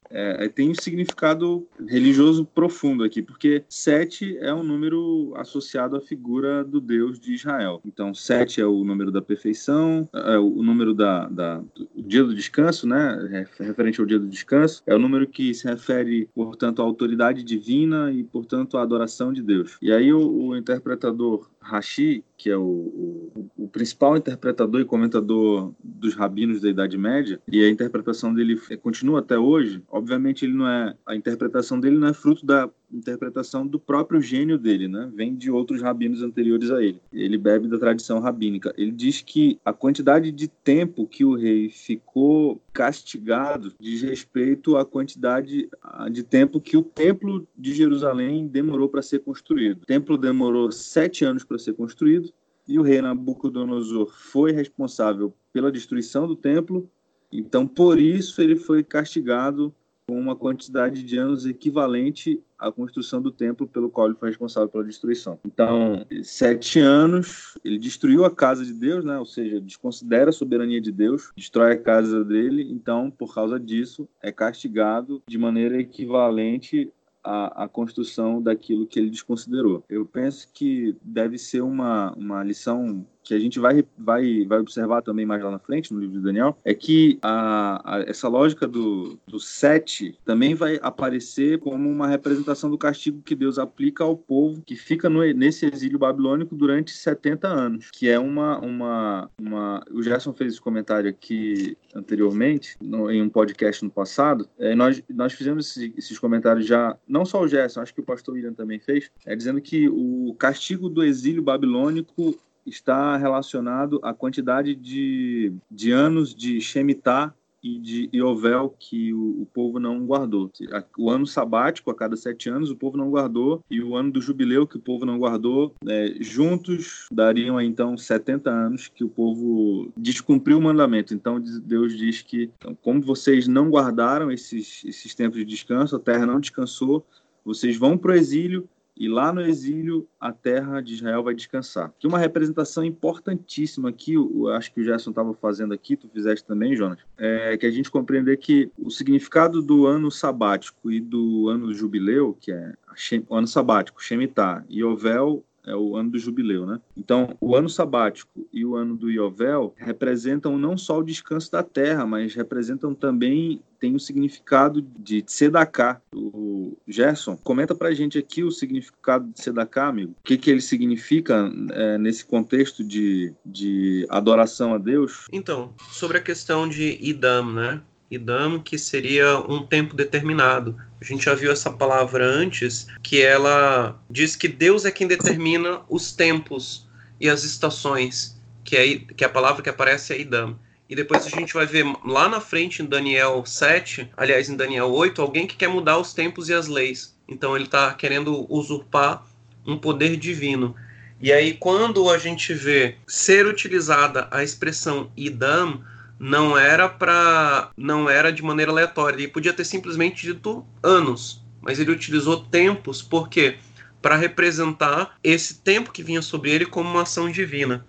é, tem um significado religioso profundo aqui, porque sete é um número associado à figura do Deus de Israel. Então, sete é o número da perfeição, é o número da, da do dia do descanso, né? Referente ao dia do descanso, é o número que se refere, portanto, à autoridade divina e, portanto, à adoração de Deus. E aí o, o interpretador Rashi, que é o, o, o, principal interpretador e comentador dos rabinos da Idade Média, e a interpretação dele continua até hoje. Obviamente, ele não é a interpretação dele não é fruto da interpretação do próprio gênio dele, né? Vem de outros rabinos anteriores a ele. Ele bebe da tradição rabínica. Ele diz que a quantidade de tempo que o rei ficou castigado diz respeito à quantidade de tempo que o templo de Jerusalém demorou para ser construído. O templo demorou sete anos para ser construído e o rei Nabucodonosor foi responsável pela destruição do templo. Então, por isso, ele foi castigado com uma quantidade de anos equivalente à construção do templo pelo qual ele foi responsável pela destruição. Então, sete anos, ele destruiu a casa de Deus, né? ou seja, desconsidera a soberania de Deus, destrói a casa dele, então, por causa disso, é castigado de maneira equivalente à construção daquilo que ele desconsiderou. Eu penso que deve ser uma, uma lição que a gente vai, vai, vai observar também mais lá na frente, no livro de Daniel, é que a, a, essa lógica do, do sete também vai aparecer como uma representação do castigo que Deus aplica ao povo que fica no, nesse exílio babilônico durante 70 anos, que é uma, uma, uma... O Gerson fez esse comentário aqui anteriormente, no, em um podcast no passado, é, nós, nós fizemos esses, esses comentários já, não só o Gerson, acho que o pastor William também fez, é, dizendo que o castigo do exílio babilônico está relacionado à quantidade de, de anos de Shemitah e de Iovel que o, o, povo não guardou. O ano sabático, a cada sete anos, o povo não guardou, e o ano do jubileu, que o povo não guardou, é, juntos dariam então 70 anos que o povo descumpriu o mandamento. Então Deus diz que, então, como vocês não guardaram esses, esses tempos de descanso, a terra não descansou, vocês vão para o exílio e lá no exílio a terra de Israel vai descansar. Que uma representação importantíssima aqui, eu acho que o Gerson estava fazendo aqui, tu fizeste também, Jonas, é que a gente compreender que o significado do ano sabático e do ano jubileu, que é o ano sabático, Shemitah, e Ovel é o ano do jubileu, né? Então, o ano sabático e o ano do Yovel representam não só o descanso da terra, mas representam também tem o significado de Sedaká. O Gerson, comenta pra gente aqui o significado de Sedaká, amigo. O que, que ele significa é, nesse contexto de, de adoração a Deus? Então, sobre a questão de Idam, né? Idam, que seria um tempo determinado. A gente já viu essa palavra antes, que ela diz que Deus é quem determina os tempos e as estações, que é, que é a palavra que aparece é Idam. E depois a gente vai ver lá na frente em Daniel 7, aliás, em Daniel 8, alguém que quer mudar os tempos e as leis. Então ele está querendo usurpar um poder divino. E aí, quando a gente vê ser utilizada a expressão idam, não era para não era de maneira aleatória. Ele podia ter simplesmente dito anos, mas ele utilizou tempos porque para representar esse tempo que vinha sobre ele como uma ação divina.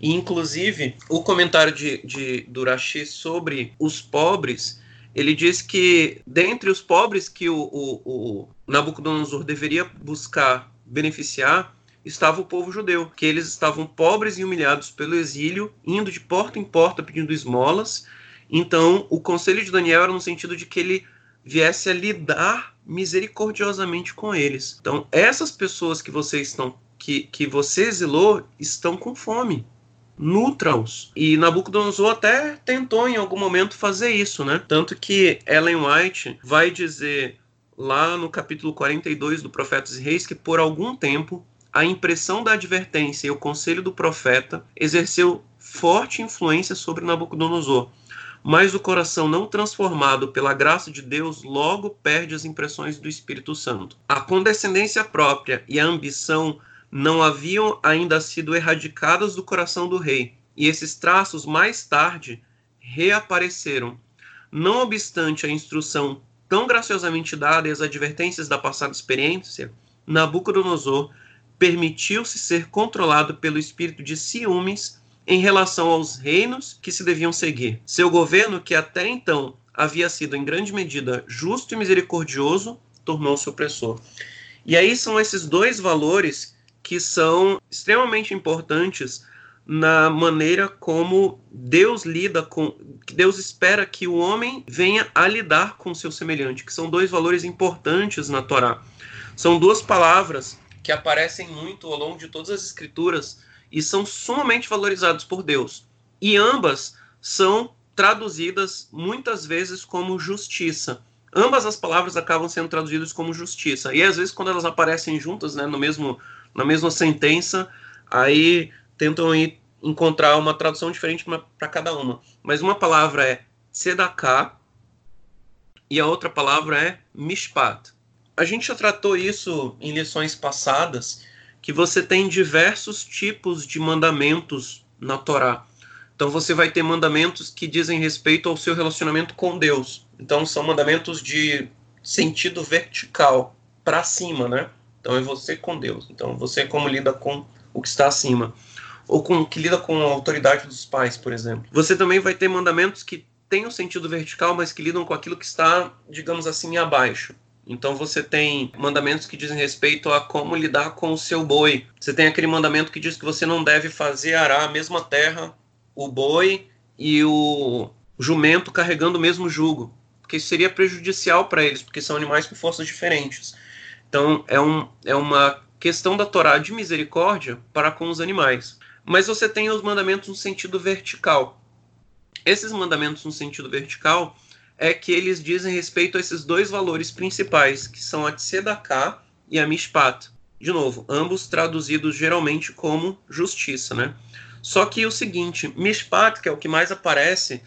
E, inclusive, o comentário de, de Durashi sobre os pobres, ele diz que dentre os pobres que o, o, o Nabucodonosor deveria buscar beneficiar, estava o povo judeu, que eles estavam pobres e humilhados pelo exílio, indo de porta em porta pedindo esmolas. Então, o conselho de Daniel era no sentido de que ele viesse a lidar misericordiosamente com eles. Então, essas pessoas que vocês estão que, que você exilou estão com fome. Nutra-os. E Nabucodonosor até tentou em algum momento fazer isso, né? Tanto que Ellen White vai dizer lá no capítulo 42 do Profetas e Reis que por algum tempo a impressão da advertência e o conselho do profeta exerceu forte influência sobre Nabucodonosor. Mas o coração não transformado pela graça de Deus logo perde as impressões do Espírito Santo. A condescendência própria e a ambição não haviam ainda sido erradicadas do coração do rei, e esses traços mais tarde reapareceram. Não obstante a instrução tão graciosamente dada e as advertências da passada experiência, Nabucodonosor permitiu-se ser controlado pelo espírito de ciúmes em relação aos reinos que se deviam seguir. Seu governo, que até então havia sido em grande medida justo e misericordioso, tornou-se opressor. E aí são esses dois valores que são extremamente importantes na maneira como Deus lida com, Deus espera que o homem venha a lidar com seu semelhante, que são dois valores importantes na Torá. São duas palavras que aparecem muito ao longo de todas as escrituras e são sumamente valorizados por Deus. E ambas são traduzidas muitas vezes como justiça. Ambas as palavras acabam sendo traduzidas como justiça. E às vezes quando elas aparecem juntas, né, no mesmo na mesma sentença, aí tentam ir encontrar uma tradução diferente para cada uma. Mas uma palavra é sedaká e a outra palavra é mishpat a gente já tratou isso em lições passadas, que você tem diversos tipos de mandamentos na Torá. Então você vai ter mandamentos que dizem respeito ao seu relacionamento com Deus. Então são mandamentos de sentido vertical, para cima, né? Então é você com Deus. Então você como lida com o que está acima. Ou com que lida com a autoridade dos pais, por exemplo. Você também vai ter mandamentos que têm o um sentido vertical, mas que lidam com aquilo que está, digamos assim, abaixo. Então você tem mandamentos que dizem respeito a como lidar com o seu boi. Você tem aquele mandamento que diz que você não deve fazer arar a mesma terra o boi e o jumento carregando o mesmo jugo, porque isso seria prejudicial para eles, porque são animais com forças diferentes. Então é, um, é uma questão da Torá de misericórdia para com os animais. Mas você tem os mandamentos no sentido vertical. Esses mandamentos no sentido vertical é que eles dizem respeito a esses dois valores principais, que são a Tzedakah e a Mishpat. De novo, ambos traduzidos geralmente como justiça, né? Só que o seguinte, Mishpat, que é o que mais aparece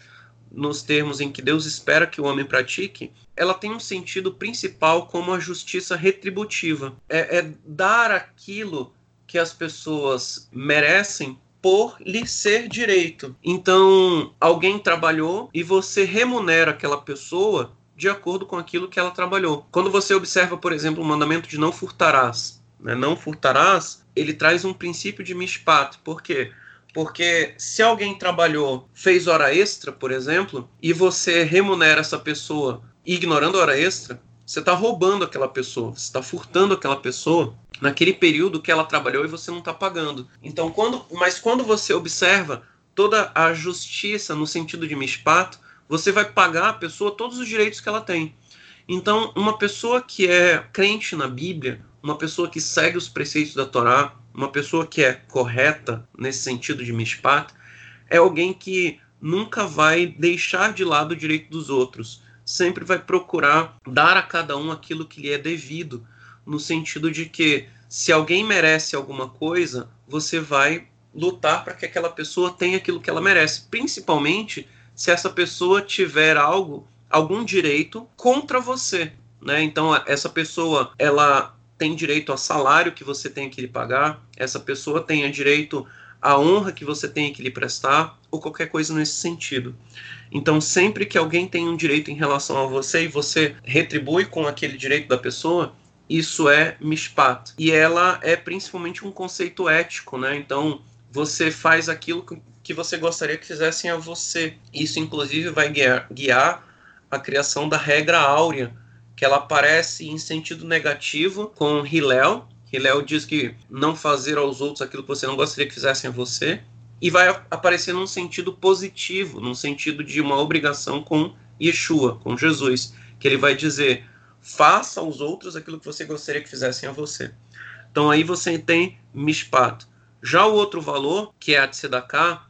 nos termos em que Deus espera que o homem pratique, ela tem um sentido principal como a justiça retributiva. É, é dar aquilo que as pessoas merecem por lhe ser direito. Então, alguém trabalhou e você remunera aquela pessoa de acordo com aquilo que ela trabalhou. Quando você observa, por exemplo, o mandamento de não furtarás, né? não furtarás, ele traz um princípio de mishpat. Por quê? Porque se alguém trabalhou, fez hora extra, por exemplo, e você remunera essa pessoa ignorando a hora extra, você está roubando aquela pessoa, você está furtando aquela pessoa naquele período que ela trabalhou e você não está pagando. Então, quando, mas quando você observa toda a justiça no sentido de mishpat, você vai pagar a pessoa todos os direitos que ela tem. Então, uma pessoa que é crente na Bíblia, uma pessoa que segue os preceitos da Torá, uma pessoa que é correta nesse sentido de mishpat, é alguém que nunca vai deixar de lado o direito dos outros, sempre vai procurar dar a cada um aquilo que lhe é devido no sentido de que se alguém merece alguma coisa, você vai lutar para que aquela pessoa tenha aquilo que ela merece, principalmente se essa pessoa tiver algo, algum direito contra você, né? Então essa pessoa, ela tem direito ao salário que você tem que lhe pagar, essa pessoa tem direito à honra que você tem que lhe prestar, ou qualquer coisa nesse sentido. Então, sempre que alguém tem um direito em relação a você e você retribui com aquele direito da pessoa, isso é mishpat. E ela é principalmente um conceito ético, né? Então, você faz aquilo que você gostaria que fizessem a você. Isso, inclusive, vai guiar, guiar a criação da regra áurea, que ela aparece em sentido negativo com Hillel. Hillel diz que não fazer aos outros aquilo que você não gostaria que fizessem a você. E vai aparecer num sentido positivo, num sentido de uma obrigação com Yeshua, com Jesus, que ele vai dizer: faça aos outros aquilo que você gostaria que fizessem a você. Então aí você tem mishpat. Já o outro valor, que é a tzedakah,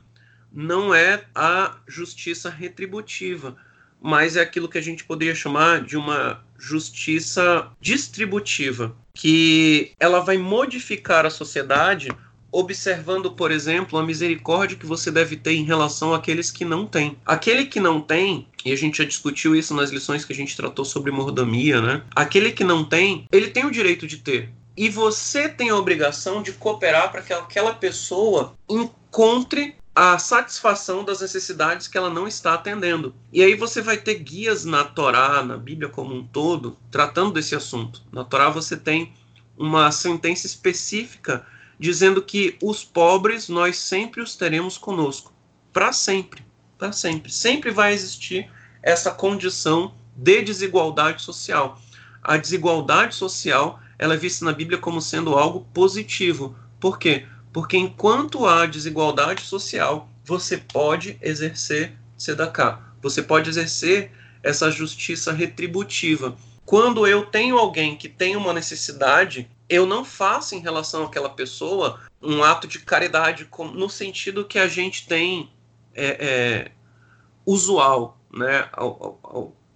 não é a justiça retributiva, mas é aquilo que a gente poderia chamar de uma justiça distributiva, que ela vai modificar a sociedade observando, por exemplo, a misericórdia que você deve ter em relação àqueles que não têm. Aquele que não tem, e a gente já discutiu isso nas lições que a gente tratou sobre mordomia, né? Aquele que não tem, ele tem o direito de ter. E você tem a obrigação de cooperar para que aquela pessoa encontre a satisfação das necessidades que ela não está atendendo. E aí você vai ter guias na Torá, na Bíblia como um todo, tratando desse assunto. Na Torá você tem uma sentença específica dizendo que os pobres nós sempre os teremos conosco, para sempre, para sempre. Sempre vai existir essa condição de desigualdade social. A desigualdade social ela é vista na Bíblia como sendo algo positivo. Por quê? Porque enquanto há desigualdade social, você pode exercer tzedakah. Você pode exercer essa justiça retributiva. Quando eu tenho alguém que tem uma necessidade eu não faço em relação àquela pessoa um ato de caridade no sentido que a gente tem é, é, usual, né?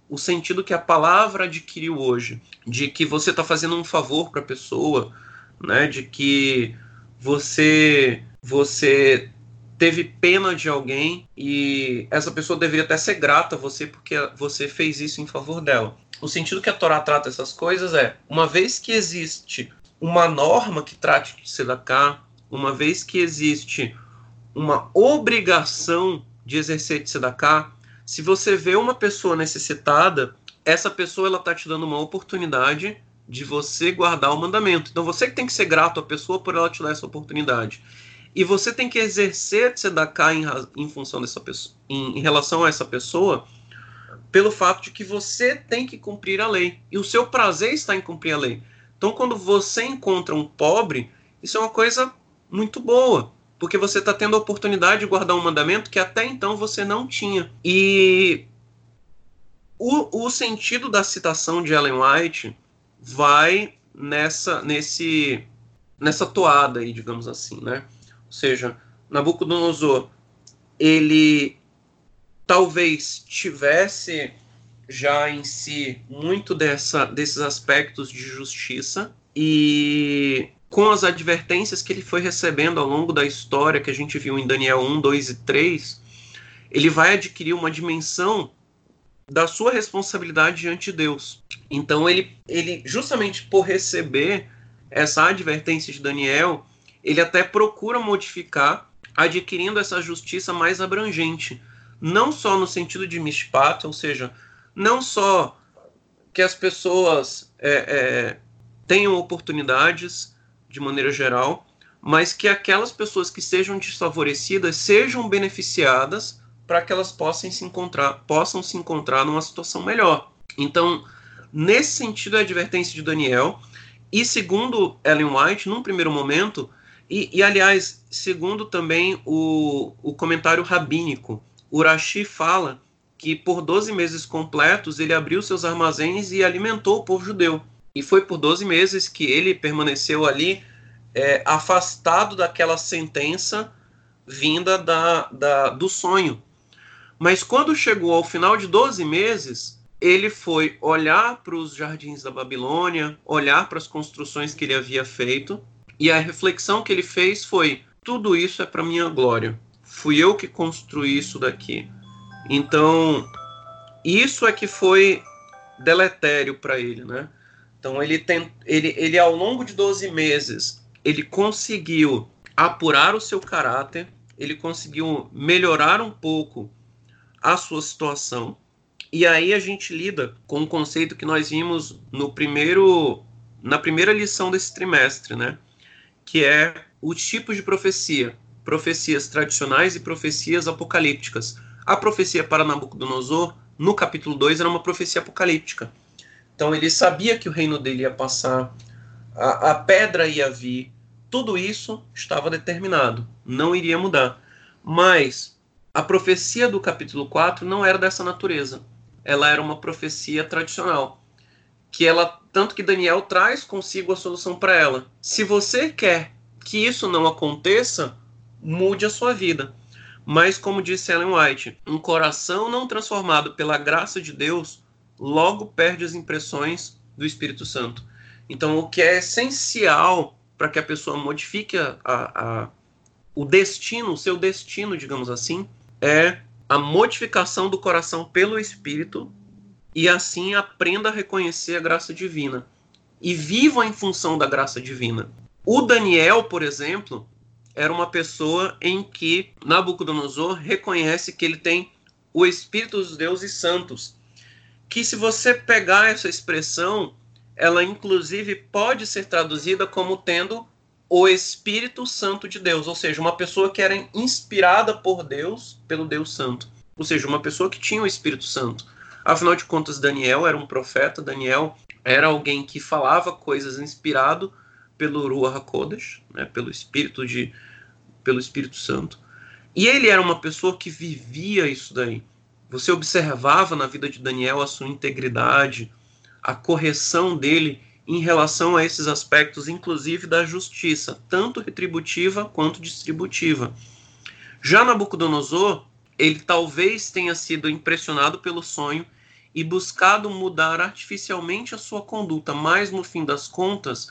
o sentido que a palavra adquiriu hoje, de que você está fazendo um favor para a pessoa, né? De que você você teve pena de alguém e essa pessoa deveria até ser grata a você porque você fez isso em favor dela. O sentido que a Torá trata essas coisas é, uma vez que existe uma norma que trate de Sedaká, uma vez que existe uma obrigação de exercer de Sedaká, se você vê uma pessoa necessitada, essa pessoa ela está te dando uma oportunidade de você guardar o mandamento. Então você que tem que ser grato à pessoa por ela te dar essa oportunidade. E você tem que exercer Sedaká em, em função dessa pessoa, em, em relação a essa pessoa, pelo fato de que você tem que cumprir a lei. E o seu prazer está em cumprir a lei. Então, quando você encontra um pobre, isso é uma coisa muito boa. Porque você está tendo a oportunidade de guardar um mandamento que até então você não tinha. E o, o sentido da citação de Ellen White vai nessa, nesse, nessa toada aí, digamos assim, né? Ou seja, Nabucodonosor, ele talvez tivesse já em si muito dessa, desses aspectos de justiça e com as advertências que ele foi recebendo ao longo da história que a gente viu em Daniel 1, 2 e 3, ele vai adquirir uma dimensão da sua responsabilidade diante de Deus. Então ele, ele justamente por receber essa advertência de Daniel, ele até procura modificar, adquirindo essa justiça mais abrangente, não só no sentido de mishpat, ou seja, não só que as pessoas é, é, tenham oportunidades de maneira geral, mas que aquelas pessoas que sejam desfavorecidas sejam beneficiadas para que elas possam se encontrar, possam se encontrar numa situação melhor. Então, nesse sentido, a advertência de Daniel, e segundo Ellen White, num primeiro momento, e, e aliás, segundo também o, o comentário rabínico, Urashi fala que por 12 meses completos ele abriu seus armazéns e alimentou o povo judeu. E foi por 12 meses que ele permaneceu ali é, afastado daquela sentença vinda da, da, do sonho. Mas quando chegou ao final de 12 meses, ele foi olhar para os jardins da Babilônia, olhar para as construções que ele havia feito, e a reflexão que ele fez foi: tudo isso é para minha glória. Fui eu que construí isso daqui. Então, isso é que foi deletério para ele, né? Então, ele, tem, ele, ele, ao longo de 12 meses, ele conseguiu apurar o seu caráter, ele conseguiu melhorar um pouco a sua situação. E aí a gente lida com um conceito que nós vimos no primeiro na primeira lição desse trimestre, né? Que é os tipos de profecia, profecias tradicionais e profecias apocalípticas. A profecia para Nabucodonosor, no capítulo 2, era uma profecia apocalíptica. Então ele sabia que o reino dele ia passar, a, a pedra ia vir, tudo isso estava determinado, não iria mudar. Mas a profecia do capítulo 4 não era dessa natureza. Ela era uma profecia tradicional, que ela tanto que Daniel traz consigo a solução para ela. Se você quer que isso não aconteça, mude a sua vida. Mas como disse Ellen White, um coração não transformado pela graça de Deus logo perde as impressões do Espírito Santo. Então, o que é essencial para que a pessoa modifique a, a, a, o destino, o seu destino, digamos assim, é a modificação do coração pelo Espírito e assim aprenda a reconhecer a graça divina e viva em função da graça divina. O Daniel, por exemplo, era uma pessoa em que Nabucodonosor reconhece que ele tem o Espírito dos deuses santos. Que se você pegar essa expressão, ela inclusive pode ser traduzida como tendo o Espírito Santo de Deus, ou seja, uma pessoa que era inspirada por Deus, pelo Deus Santo. Ou seja, uma pessoa que tinha o Espírito Santo. Afinal de contas, Daniel era um profeta, Daniel era alguém que falava coisas inspirado pelo Ruach HaKodesh, né, pelo Espírito de pelo Espírito Santo. E ele era uma pessoa que vivia isso daí. Você observava na vida de Daniel a sua integridade, a correção dele em relação a esses aspectos, inclusive da justiça, tanto retributiva quanto distributiva. Já Nabucodonosor, ele talvez tenha sido impressionado pelo sonho e buscado mudar artificialmente a sua conduta, mas no fim das contas,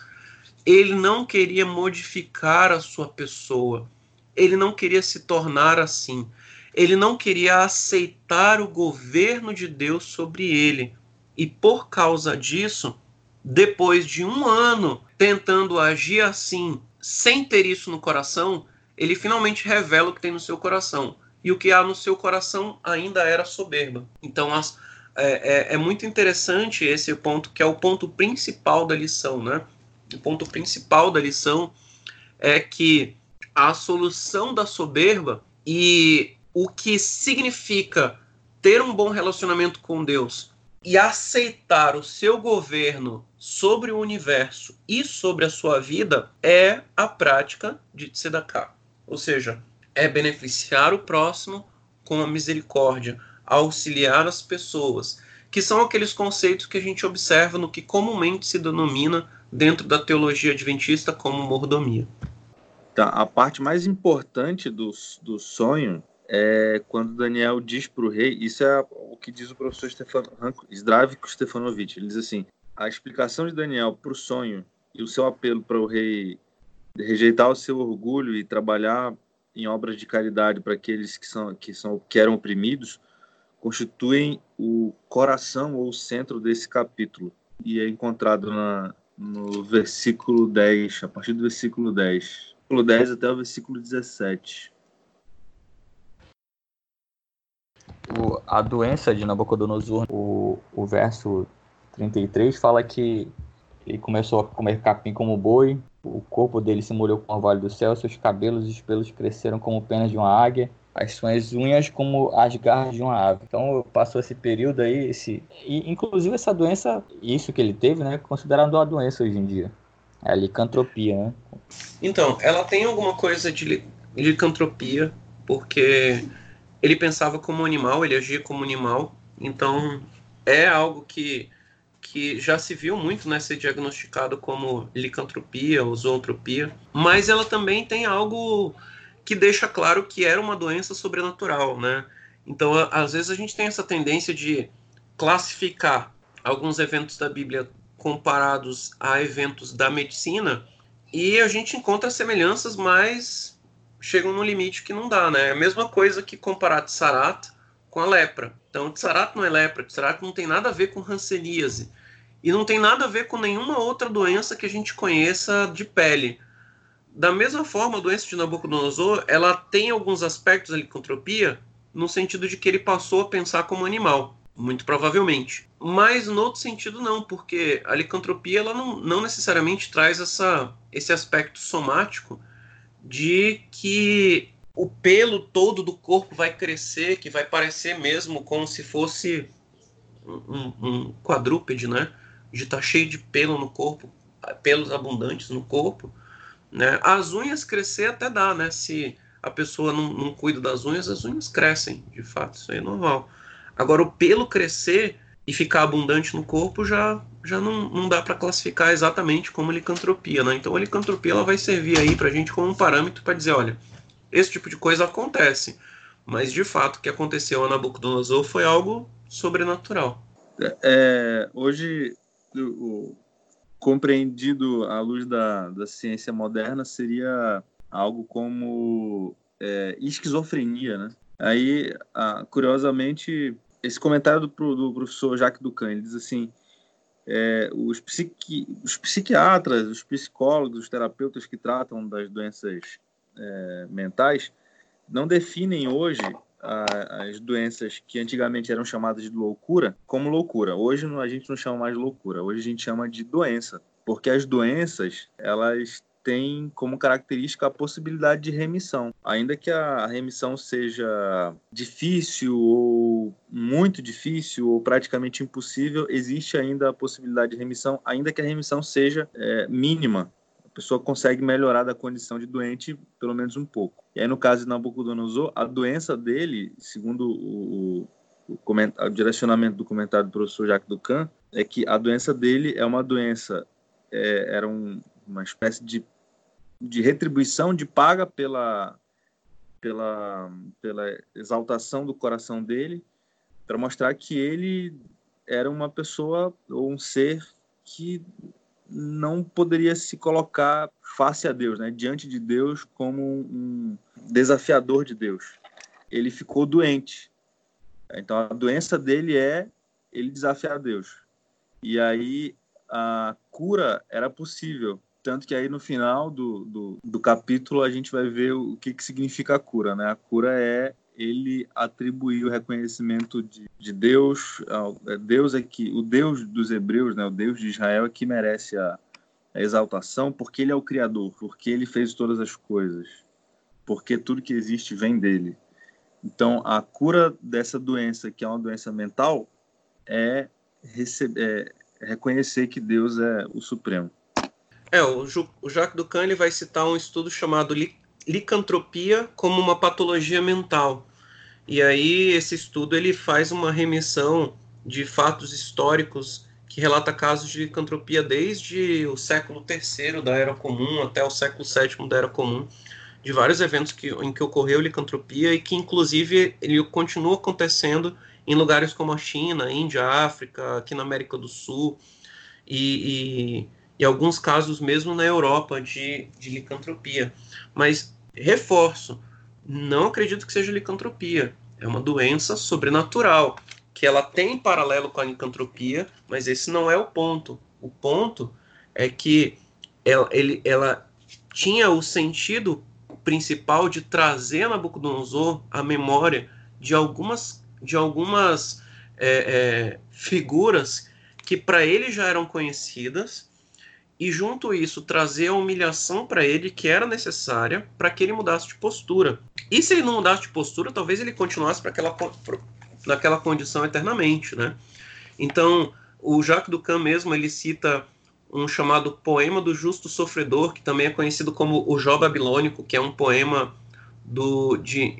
ele não queria modificar a sua pessoa, ele não queria se tornar assim, ele não queria aceitar o governo de Deus sobre ele. E por causa disso, depois de um ano tentando agir assim, sem ter isso no coração, ele finalmente revela o que tem no seu coração. E o que há no seu coração ainda era soberba. Então as, é, é, é, muito interessante esse ponto, que é o ponto principal da lição. Né? O ponto principal da lição é que a solução da soberba e o que significa ter um bom relacionamento com Deus e aceitar o seu governo sobre o universo e sobre a sua vida é a prática de tzedakah. Ou seja, é beneficiar o próximo com a misericórdia, auxiliar as pessoas, que são aqueles conceitos que a gente observa no que comumente se denomina dentro da teologia adventista como mordomia. Tá, a parte mais importante do, do sonho é quando Daniel diz para o rei, isso é o que diz o professor Stefan, Zdravko Stefanovic, ele diz assim, a explicação de Daniel para o sonho e o seu apelo para o rei rejeitar o seu orgulho e trabalhar em obras de caridade para aqueles que são que são que eram oprimidos constituem o coração ou o centro desse capítulo. E é encontrado na, no versículo 10, a partir do versículo 10, versículo 10 até o versículo 17. O, a doença de Nabucodonosor, o, o verso 33 fala que ele começou a comer capim como boi, o corpo dele se molhou com o orvalho do céu, seus cabelos e os pelos cresceram como penas de uma águia, as suas unhas como as garras de uma ave. Então passou esse período aí, esse e inclusive essa doença, isso que ele teve, né, considerado uma doença hoje em dia. É a licantropia, né? Então, ela tem alguma coisa de licantropia, porque ele pensava como animal, ele agia como animal, então é algo que que já se viu muito né, ser diagnosticado como licantropia ou mas ela também tem algo que deixa claro que era uma doença sobrenatural, né? Então, às vezes a gente tem essa tendência de classificar alguns eventos da Bíblia comparados a eventos da medicina e a gente encontra semelhanças, mas chegam no limite que não dá, né? É a mesma coisa que comparar Tsarat com a lepra. Então, Tsarat não é lepra, Tsarat não tem nada a ver com hanseníase e não tem nada a ver com nenhuma outra doença que a gente conheça de pele da mesma forma, a doença de Nabucodonosor, ela tem alguns aspectos da licantropia, no sentido de que ele passou a pensar como animal, muito provavelmente. Mas no outro sentido não, porque a licantropia ela não, não necessariamente traz essa, esse aspecto somático de que o pelo todo do corpo vai crescer, que vai parecer mesmo como se fosse um, um quadrúpede, né? De estar tá cheio de pelo no corpo, pelos abundantes no corpo, né? As unhas crescer até dá, né? Se a pessoa não, não cuida das unhas, as unhas crescem, de fato, isso aí é normal. Agora, o pelo crescer e ficar abundante no corpo já, já não, não dá para classificar exatamente como licantropia, né? Então, a licantropia ela vai servir aí para a gente como um parâmetro para dizer, olha, esse tipo de coisa acontece, mas de fato o que aconteceu a Nabucodonosor foi algo sobrenatural. É, hoje o, compreendido à luz da, da ciência moderna, seria algo como é, esquizofrenia, né? Aí, ah, curiosamente, esse comentário do, do professor Jacques Ducan, ele diz assim, é, os, psiqui, os psiquiatras, os psicólogos, os terapeutas que tratam das doenças é, mentais não definem hoje a, as doenças que antigamente eram chamadas de loucura como loucura. Hoje a gente não chama mais loucura, hoje a gente chama de doença, porque as doenças elas têm como característica a possibilidade de remissão. Ainda que a remissão seja difícil ou muito difícil ou praticamente impossível, existe ainda a possibilidade de remissão, ainda que a remissão seja é, mínima a pessoa consegue melhorar da condição de doente pelo menos um pouco. E aí, no caso de Nabucodonosor, a doença dele, segundo o, o, o direcionamento do comentário do professor Jacques Ducan, é que a doença dele é uma doença, é, era um, uma espécie de, de retribuição de paga pela, pela, pela exaltação do coração dele, para mostrar que ele era uma pessoa ou um ser que não poderia se colocar face a Deus, né, diante de Deus como um desafiador de Deus. Ele ficou doente. Então a doença dele é ele desafiar Deus. E aí a cura era possível. Tanto que aí no final do, do, do capítulo a gente vai ver o que, que significa a cura. Né? A cura é ele atribuir o reconhecimento de, de Deus, é, Deus é que o Deus dos hebreus, né, o Deus de Israel é que merece a, a exaltação, porque ele é o criador, porque ele fez todas as coisas, porque tudo que existe vem dele. Então, a cura dessa doença, que é uma doença mental, é, receber, é reconhecer que Deus é o Supremo. É, o, o Jacques Ducan ele vai citar um estudo chamado licantropia como uma patologia mental. E aí esse estudo ele faz uma remissão de fatos históricos que relata casos de licantropia desde o século III da Era Comum até o século VII da Era Comum, de vários eventos que, em que ocorreu licantropia e que inclusive ele continua acontecendo em lugares como a China, Índia, África, aqui na América do Sul e, e, e alguns casos mesmo na Europa de, de licantropia. Mas reforço, não acredito que seja licantropia. É uma doença sobrenatural, que ela tem paralelo com a licantropia, mas esse não é o ponto. O ponto é que ela, ele, ela tinha o sentido principal de trazer a Nabucodonosor a memória de algumas, de algumas é, é, figuras que para ele já eram conhecidas e junto isso trazer a humilhação para ele que era necessária para que ele mudasse de postura. E se ele não mudasse de postura, talvez ele continuasse para aquela naquela condição eternamente, né? Então, o Jacques Ducan mesmo, ele cita um chamado Poema do Justo Sofredor, que também é conhecido como o Jó Babilônico, que é um poema do, de,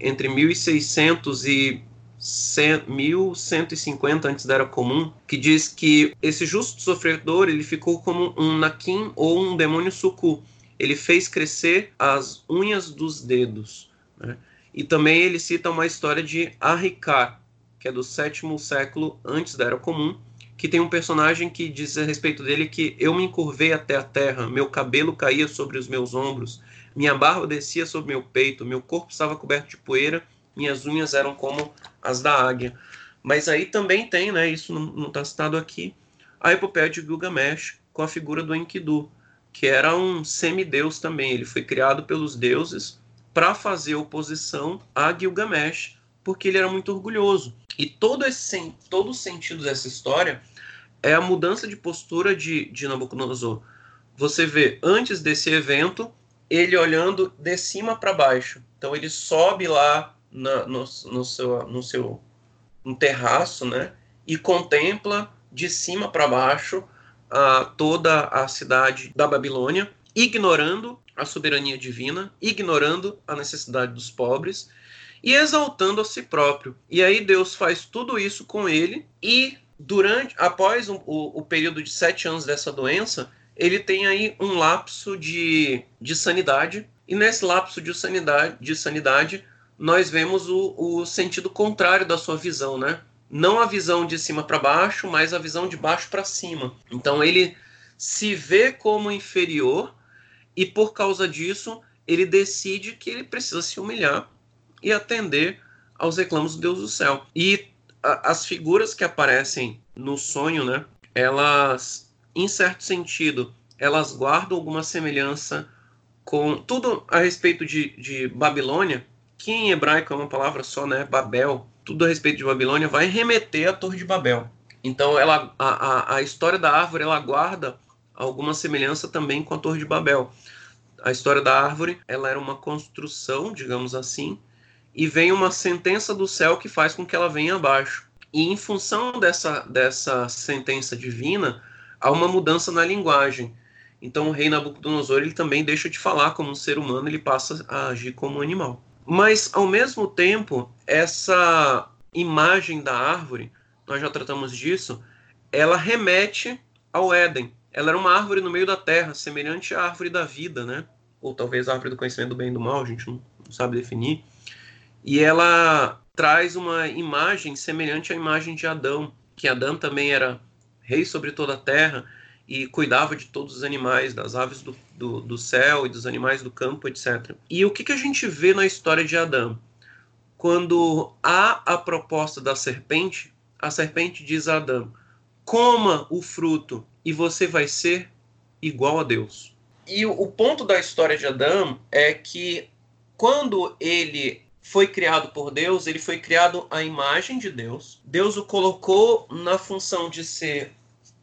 entre 1600 e 1150 antes da Era Comum, que diz que esse justo sofredor ele ficou como um naquim ou um demônio sucu. Ele fez crescer as unhas dos dedos. Né? E também ele cita uma história de Arricar, que é do sétimo século antes da Era Comum, que tem um personagem que diz a respeito dele que eu me encurvei até a terra, meu cabelo caía sobre os meus ombros, minha barba descia sobre meu peito, meu corpo estava coberto de poeira minhas unhas eram como as da águia. Mas aí também tem, né, isso não está citado aqui, a epopeia de Gilgamesh com a figura do Enkidu, que era um semideus também. Ele foi criado pelos deuses para fazer oposição a Gilgamesh, porque ele era muito orgulhoso. E todo, esse, todo o sentido dessa história é a mudança de postura de, de Nabucodonosor. Você vê, antes desse evento, ele olhando de cima para baixo. Então ele sobe lá na, no, no, seu, no seu um terraço, né? E contempla de cima para baixo a, toda a cidade da Babilônia, ignorando a soberania divina, ignorando a necessidade dos pobres e exaltando a si próprio. E aí Deus faz tudo isso com ele e durante, após o, o, o período de sete anos dessa doença, ele tem aí um lapso de, de sanidade e nesse lapso de sanidade, de sanidade nós vemos o, o sentido contrário da sua visão, né? Não a visão de cima para baixo, mas a visão de baixo para cima. Então ele se vê como inferior e por causa disso ele decide que ele precisa se humilhar e atender aos reclamos do Deus do céu. E a, as figuras que aparecem no sonho, né? Elas, em certo sentido, elas guardam alguma semelhança com tudo a respeito de, de Babilônia que em hebraico é uma palavra só, né? Babel, tudo a respeito de Babilônia, vai remeter à Torre de Babel. Então, ela, a, a, a história da árvore ela guarda alguma semelhança também com a Torre de Babel. A história da árvore ela era uma construção, digamos assim, e vem uma sentença do céu que faz com que ela venha abaixo. E em função dessa, dessa sentença divina, há uma mudança na linguagem. Então o rei Nabucodonosor ele também deixa de falar como um ser humano, ele passa a agir como um animal. Mas, ao mesmo tempo, essa imagem da árvore, nós já tratamos disso, ela remete ao Éden. Ela era uma árvore no meio da terra, semelhante à árvore da vida, né? Ou talvez a árvore do conhecimento do bem e do mal, a gente não, não sabe definir. E ela traz uma imagem semelhante à imagem de Adão, que Adão também era rei sobre toda a terra, e cuidava de todos os animais, das aves do, do, do céu e dos animais do campo, etc. E o que, que a gente vê na história de Adão? Quando há a proposta da serpente, a serpente diz a Adão: coma o fruto e você vai ser igual a Deus. E o ponto da história de Adão é que quando ele foi criado por Deus, ele foi criado à imagem de Deus. Deus o colocou na função de ser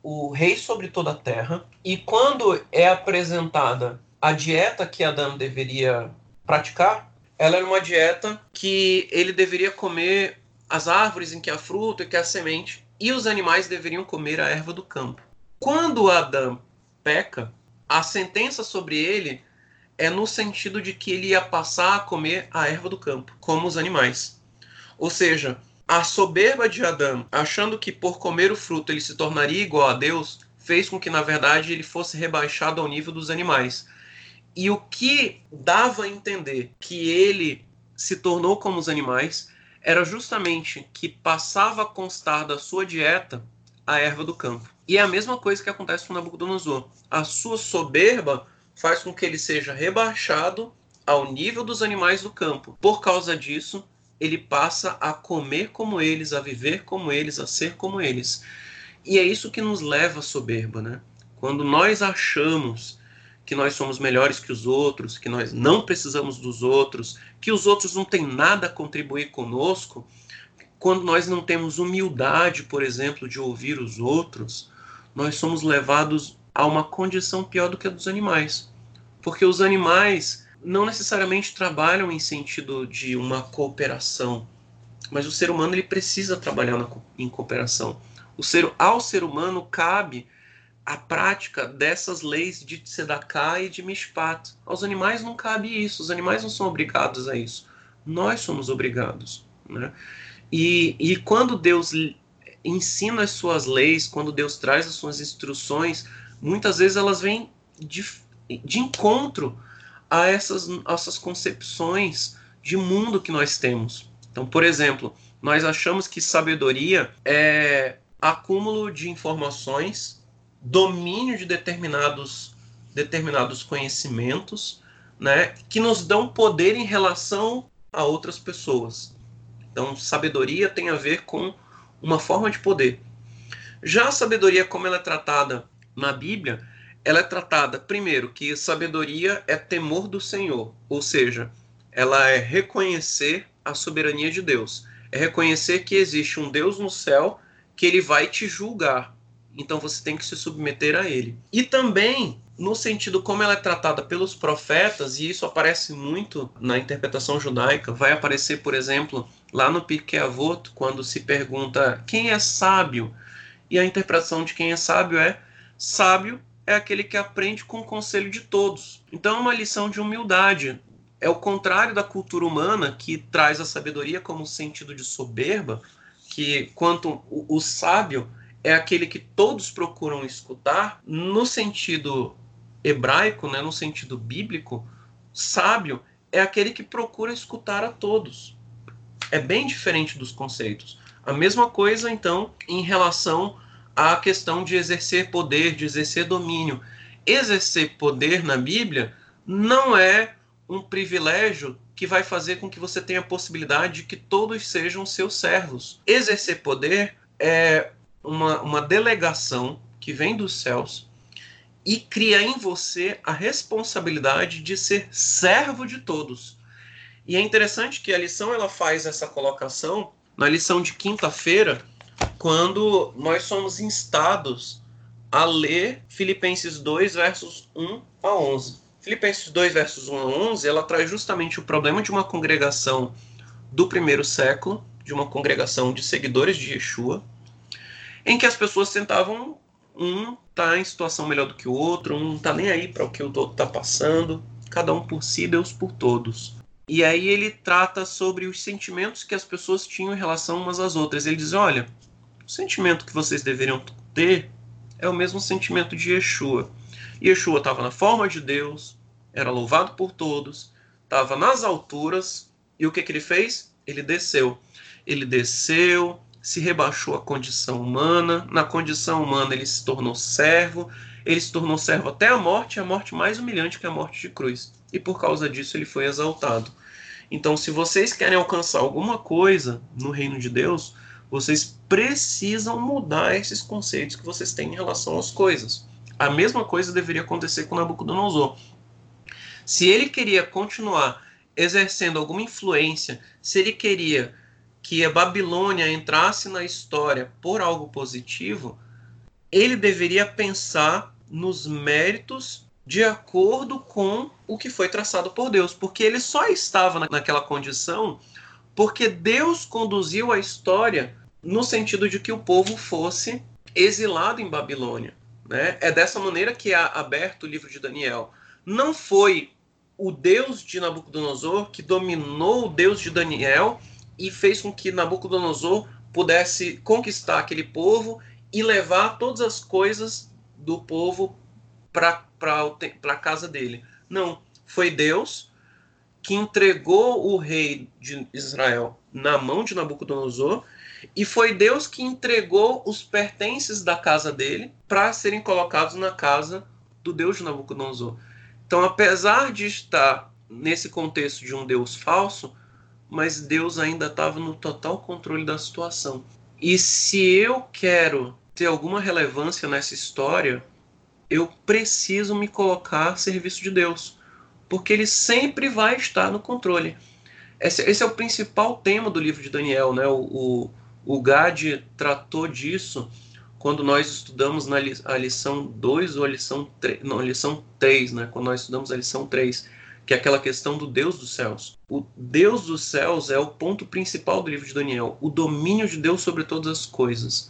o rei sobre toda a terra, e quando é apresentada a dieta que Adão deveria praticar, ela era uma dieta que ele deveria comer as árvores em que há fruto e que há semente, e os animais deveriam comer a erva do campo. Quando Adão peca, a sentença sobre ele é no sentido de que ele ia passar a comer a erva do campo, como os animais. Ou seja, a soberba de Adão, achando que por comer o fruto ele se tornaria igual a Deus, fez com que, na verdade, ele fosse rebaixado ao nível dos animais. E o que dava a entender que ele se tornou como os animais era justamente que passava a constar da sua dieta a erva do campo. E é a mesma coisa que acontece com Nabucodonosor. A sua soberba faz com que ele seja rebaixado ao nível dos animais do campo. Por causa disso, ele passa a comer como eles, a viver como eles, a ser como eles. E é isso que nos leva à soberba, né? Quando nós achamos que nós somos melhores que os outros, que nós não precisamos dos outros, que os outros não têm nada a contribuir conosco, quando nós não temos humildade, por exemplo, de ouvir os outros, nós somos levados a uma condição pior do que a dos animais. Porque os animais não necessariamente trabalham em sentido de uma cooperação, mas o ser humano ele precisa trabalhar na, em cooperação. O ser, ao ser humano cabe a prática dessas leis de Tzedakah e de Mishpat. Aos animais não cabe isso, os animais não são obrigados a isso. Nós somos obrigados. Né? E, e quando Deus ensina as suas leis, quando Deus traz as suas instruções, muitas vezes elas vêm de, de encontro a essas, essas concepções de mundo que nós temos. Então, por exemplo, nós achamos que sabedoria é acúmulo de informações domínio de determinados, determinados conhecimentos, né, que nos dão poder em relação a outras pessoas. Então, sabedoria tem a ver com uma forma de poder. Já a sabedoria, como ela é tratada na Bíblia, ela é tratada, primeiro, que sabedoria é temor do Senhor, ou seja, ela é reconhecer a soberania de Deus, é reconhecer que existe um Deus no céu que ele vai te julgar, então você tem que se submeter a ele. E também no sentido como ela é tratada pelos profetas, e isso aparece muito na interpretação judaica, vai aparecer, por exemplo, lá no Pirkei Avot, quando se pergunta quem é sábio, e a interpretação de quem é sábio é sábio é aquele que aprende com o conselho de todos. Então é uma lição de humildade. É o contrário da cultura humana que traz a sabedoria como sentido de soberba, que quanto o, o sábio é aquele que todos procuram escutar, no sentido hebraico, né, no sentido bíblico, sábio é aquele que procura escutar a todos. É bem diferente dos conceitos. A mesma coisa, então, em relação à questão de exercer poder, de exercer domínio. Exercer poder na Bíblia não é um privilégio que vai fazer com que você tenha a possibilidade de que todos sejam seus servos. Exercer poder é uma, uma delegação que vem dos céus e cria em você a responsabilidade de ser servo de todos. E é interessante que a lição ela faz essa colocação na lição de quinta-feira, quando nós somos instados a ler Filipenses 2, versos 1 a 11. Filipenses 2, versos 1 a 11, ela traz justamente o problema de uma congregação do primeiro século, de uma congregação de seguidores de Yeshua, em que as pessoas tentavam um tá em situação melhor do que o outro, um não tá nem aí para o que o outro tá passando, cada um por si, Deus por todos. E aí ele trata sobre os sentimentos que as pessoas tinham em relação umas às outras. Ele diz: olha, o sentimento que vocês deveriam ter é o mesmo sentimento de Yeshua. Yeshua estava na forma de Deus, era louvado por todos, estava nas alturas, e o que, que ele fez? Ele desceu. Ele desceu, se rebaixou à condição humana, na condição humana ele se tornou servo, ele se tornou servo até a morte, a morte mais humilhante que a morte de cruz. E por causa disso ele foi exaltado. Então, se vocês querem alcançar alguma coisa no reino de Deus, vocês precisam mudar esses conceitos que vocês têm em relação às coisas. A mesma coisa deveria acontecer com Nabucodonosor. Se ele queria continuar exercendo alguma influência, se ele queria que a Babilônia entrasse na história por algo positivo, ele deveria pensar nos méritos de acordo com o que foi traçado por Deus, porque ele só estava naquela condição porque Deus conduziu a história no sentido de que o povo fosse exilado em Babilônia. Né? É dessa maneira que é aberto o livro de Daniel. Não foi o Deus de Nabucodonosor que dominou o Deus de Daniel e fez com que Nabucodonosor pudesse conquistar aquele povo e levar todas as coisas do povo para a casa dele. Não, foi Deus que entregou o rei de Israel na mão de Nabucodonosor e foi Deus que entregou os pertences da casa dele para serem colocados na casa do Deus de Nabucodonosor. Então, apesar de estar nesse contexto de um Deus falso, mas Deus ainda estava no total controle da situação. E se eu quero ter alguma relevância nessa história, eu preciso me colocar a serviço de Deus, porque ele sempre vai estar no controle. Esse, esse é o principal tema do livro de Daniel, né? O, o, o Gad tratou disso quando nós estudamos na li, a lição 2 ou a lição 3, não, a lição 3, né? Quando nós estudamos a lição 3, que é aquela questão do Deus dos céus. O Deus dos céus é o ponto principal do livro de Daniel, o domínio de Deus sobre todas as coisas.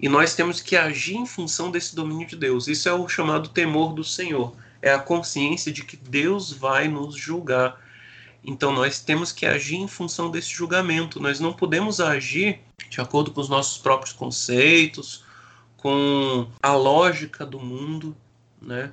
E nós temos que agir em função desse domínio de Deus. Isso é o chamado temor do Senhor. É a consciência de que Deus vai nos julgar. Então nós temos que agir em função desse julgamento. Nós não podemos agir de acordo com os nossos próprios conceitos, com a lógica do mundo, né?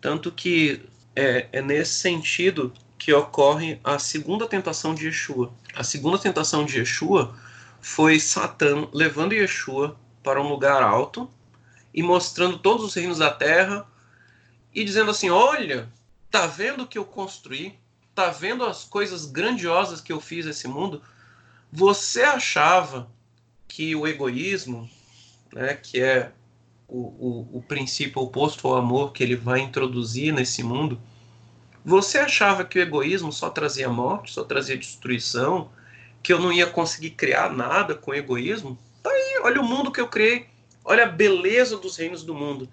Tanto que é, é nesse sentido que ocorre a segunda tentação de Yeshua. A segunda tentação de Yeshua foi Satã levando Yeshua para um lugar alto e mostrando todos os reinos da terra e dizendo assim: Olha, tá vendo o que eu construí? Tá vendo as coisas grandiosas que eu fiz nesse mundo? Você achava que o egoísmo, né, que é o, o, o princípio oposto ao amor que ele vai introduzir nesse mundo, você achava que o egoísmo só trazia morte, só trazia destruição, que eu não ia conseguir criar nada com egoísmo? Tá aí, olha o mundo que eu criei, olha a beleza dos reinos do mundo.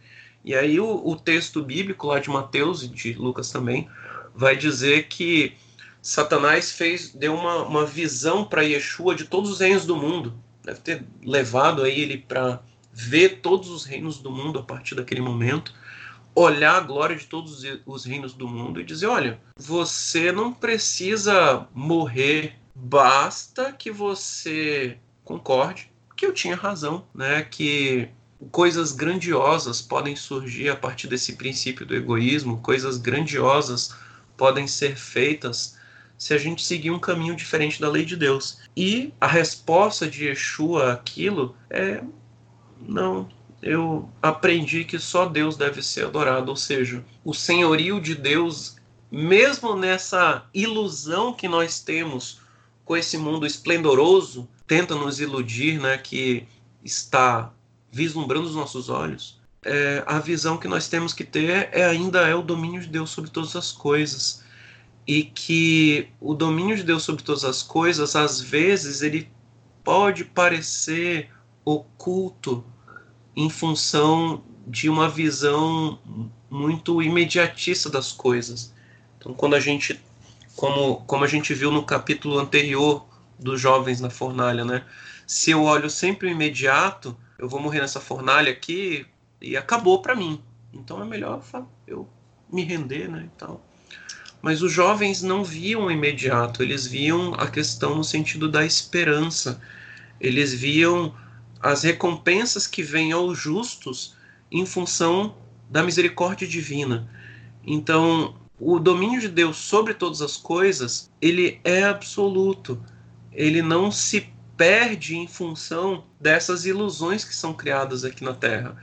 E aí o, o texto bíblico lá de Mateus e de Lucas também vai dizer que Satanás fez deu uma, uma visão para Yeshua de todos os reinos do mundo. Deve ter levado aí ele para ver todos os reinos do mundo a partir daquele momento, olhar a glória de todos os reinos do mundo e dizer: olha, você não precisa morrer, basta que você concorde que eu tinha razão, né? Que coisas grandiosas podem surgir a partir desse princípio do egoísmo, coisas grandiosas podem ser feitas se a gente seguir um caminho diferente da lei de Deus. E a resposta de Yeshua àquilo é não. Eu aprendi que só Deus deve ser adorado, ou seja, o senhorio de Deus, mesmo nessa ilusão que nós temos com esse mundo esplendoroso, tenta nos iludir, né, que está vislumbrando os nossos olhos. É, a visão que nós temos que ter é ainda é o domínio de Deus sobre todas as coisas e que o domínio de Deus sobre todas as coisas às vezes ele pode parecer oculto em função de uma visão muito imediatista das coisas. Então, quando a gente, como, como a gente viu no capítulo anterior dos jovens na fornalha, né? Se eu olho sempre o imediato, eu vou morrer nessa fornalha aqui e acabou para mim. Então é melhor eu me render, né, e tal. Mas os jovens não viam o imediato, eles viam a questão no sentido da esperança. Eles viam as recompensas que vêm aos justos em função da misericórdia divina. Então, o domínio de Deus sobre todas as coisas, ele é absoluto. Ele não se perde em função dessas ilusões que são criadas aqui na Terra.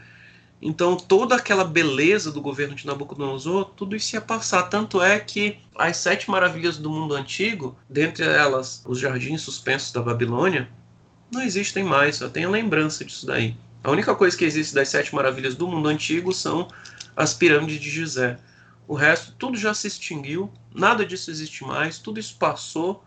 Então, toda aquela beleza do governo de Nabucodonosor, tudo isso ia passar. Tanto é que as sete maravilhas do mundo antigo, dentre elas os jardins suspensos da Babilônia, não existem mais, só tenho lembrança disso daí. A única coisa que existe das sete maravilhas do mundo antigo são as pirâmides de Gizé. O resto, tudo já se extinguiu, nada disso existe mais, tudo isso passou.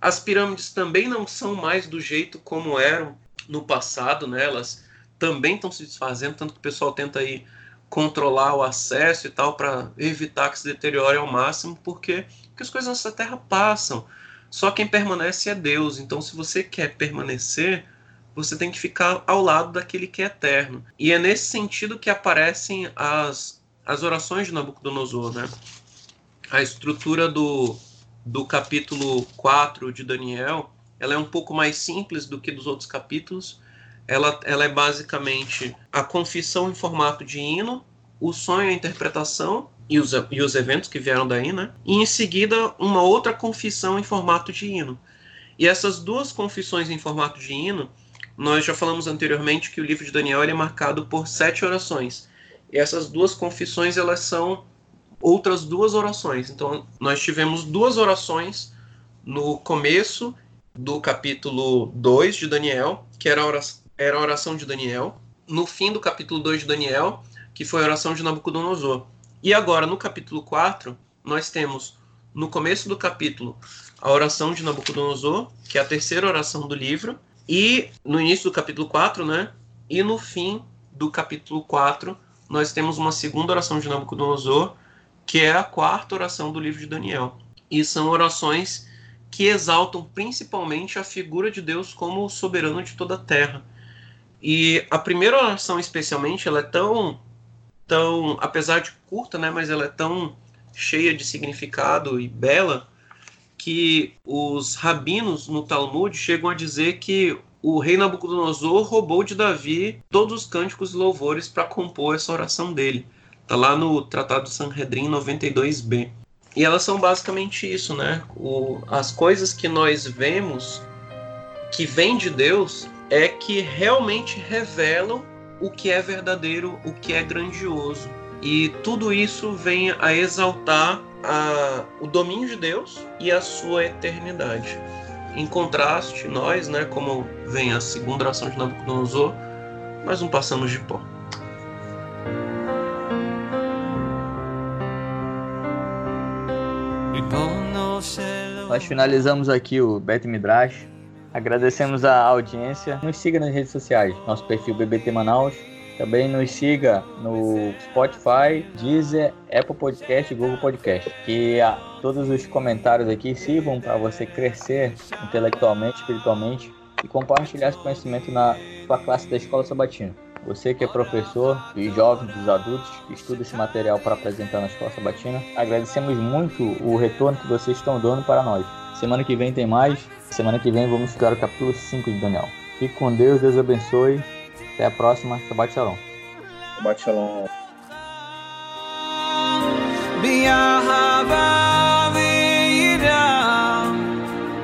As pirâmides também não são mais do jeito como eram no passado, né? Elas também estão se desfazendo, tanto que o pessoal tenta aí controlar o acesso e tal para evitar que se deteriore ao máximo, porque, porque as coisas nessa terra passam. Só quem permanece é Deus. Então, se você quer permanecer, você tem que ficar ao lado daquele que é eterno. E é nesse sentido que aparecem as, as orações de Nabucodonosor, né? A estrutura do, do capítulo 4 de Daniel, ela é um pouco mais simples do que dos outros capítulos. Ela, ela é basicamente a confissão em formato de hino, o sonho, a interpretação e os, e os eventos que vieram daí, né? E em seguida, uma outra confissão em formato de hino. E essas duas confissões em formato de hino, nós já falamos anteriormente que o livro de Daniel é marcado por sete orações. E essas duas confissões elas são outras duas orações. Então, nós tivemos duas orações no começo do capítulo 2 de Daniel, que era a, oração, era a oração de Daniel. No fim do capítulo 2 de Daniel, que foi a oração de Nabucodonosor. E agora, no capítulo 4, nós temos, no começo do capítulo, a oração de Nabucodonosor, que é a terceira oração do livro, e no início do capítulo 4, né? E no fim do capítulo 4, nós temos uma segunda oração de Nabucodonosor, que é a quarta oração do livro de Daniel. E são orações que exaltam principalmente a figura de Deus como o soberano de toda a terra. E a primeira oração, especialmente, ela é tão, tão, apesar de curta, né, mas ela é tão cheia de significado e bela, que os rabinos no Talmud chegam a dizer que o rei Nabucodonosor roubou de Davi todos os cânticos e louvores para compor essa oração dele. Está lá no Tratado Sanhedrin 92b. E elas são basicamente isso, né? O, as coisas que nós vemos que vêm de Deus é que realmente revelam o que é verdadeiro, o que é grandioso. E tudo isso vem a exaltar a, o domínio de Deus e a sua eternidade. Em contraste, nós, né, como vem a segunda oração de Nabucodonosor, nós não passamos de pó. Nós finalizamos aqui o Bet Midrash. Agradecemos a audiência. Nos siga nas redes sociais, nosso perfil BBT Manaus também nos siga no Spotify, Deezer, Apple Podcast e Google Podcast. Que a, todos os comentários aqui sirvam para você crescer intelectualmente, espiritualmente e compartilhar esse conhecimento na sua classe da Escola Sabatina. Você que é professor e jovem dos adultos, estuda esse material para apresentar na Escola Sabatina. Agradecemos muito o retorno que vocês estão dando para nós. Semana que vem tem mais. Semana que vem vamos estudar o capítulo 5 de Daniel. Fique com Deus, Deus abençoe. Até a próxima. Shabbat Shalom. Shabbat Shalom.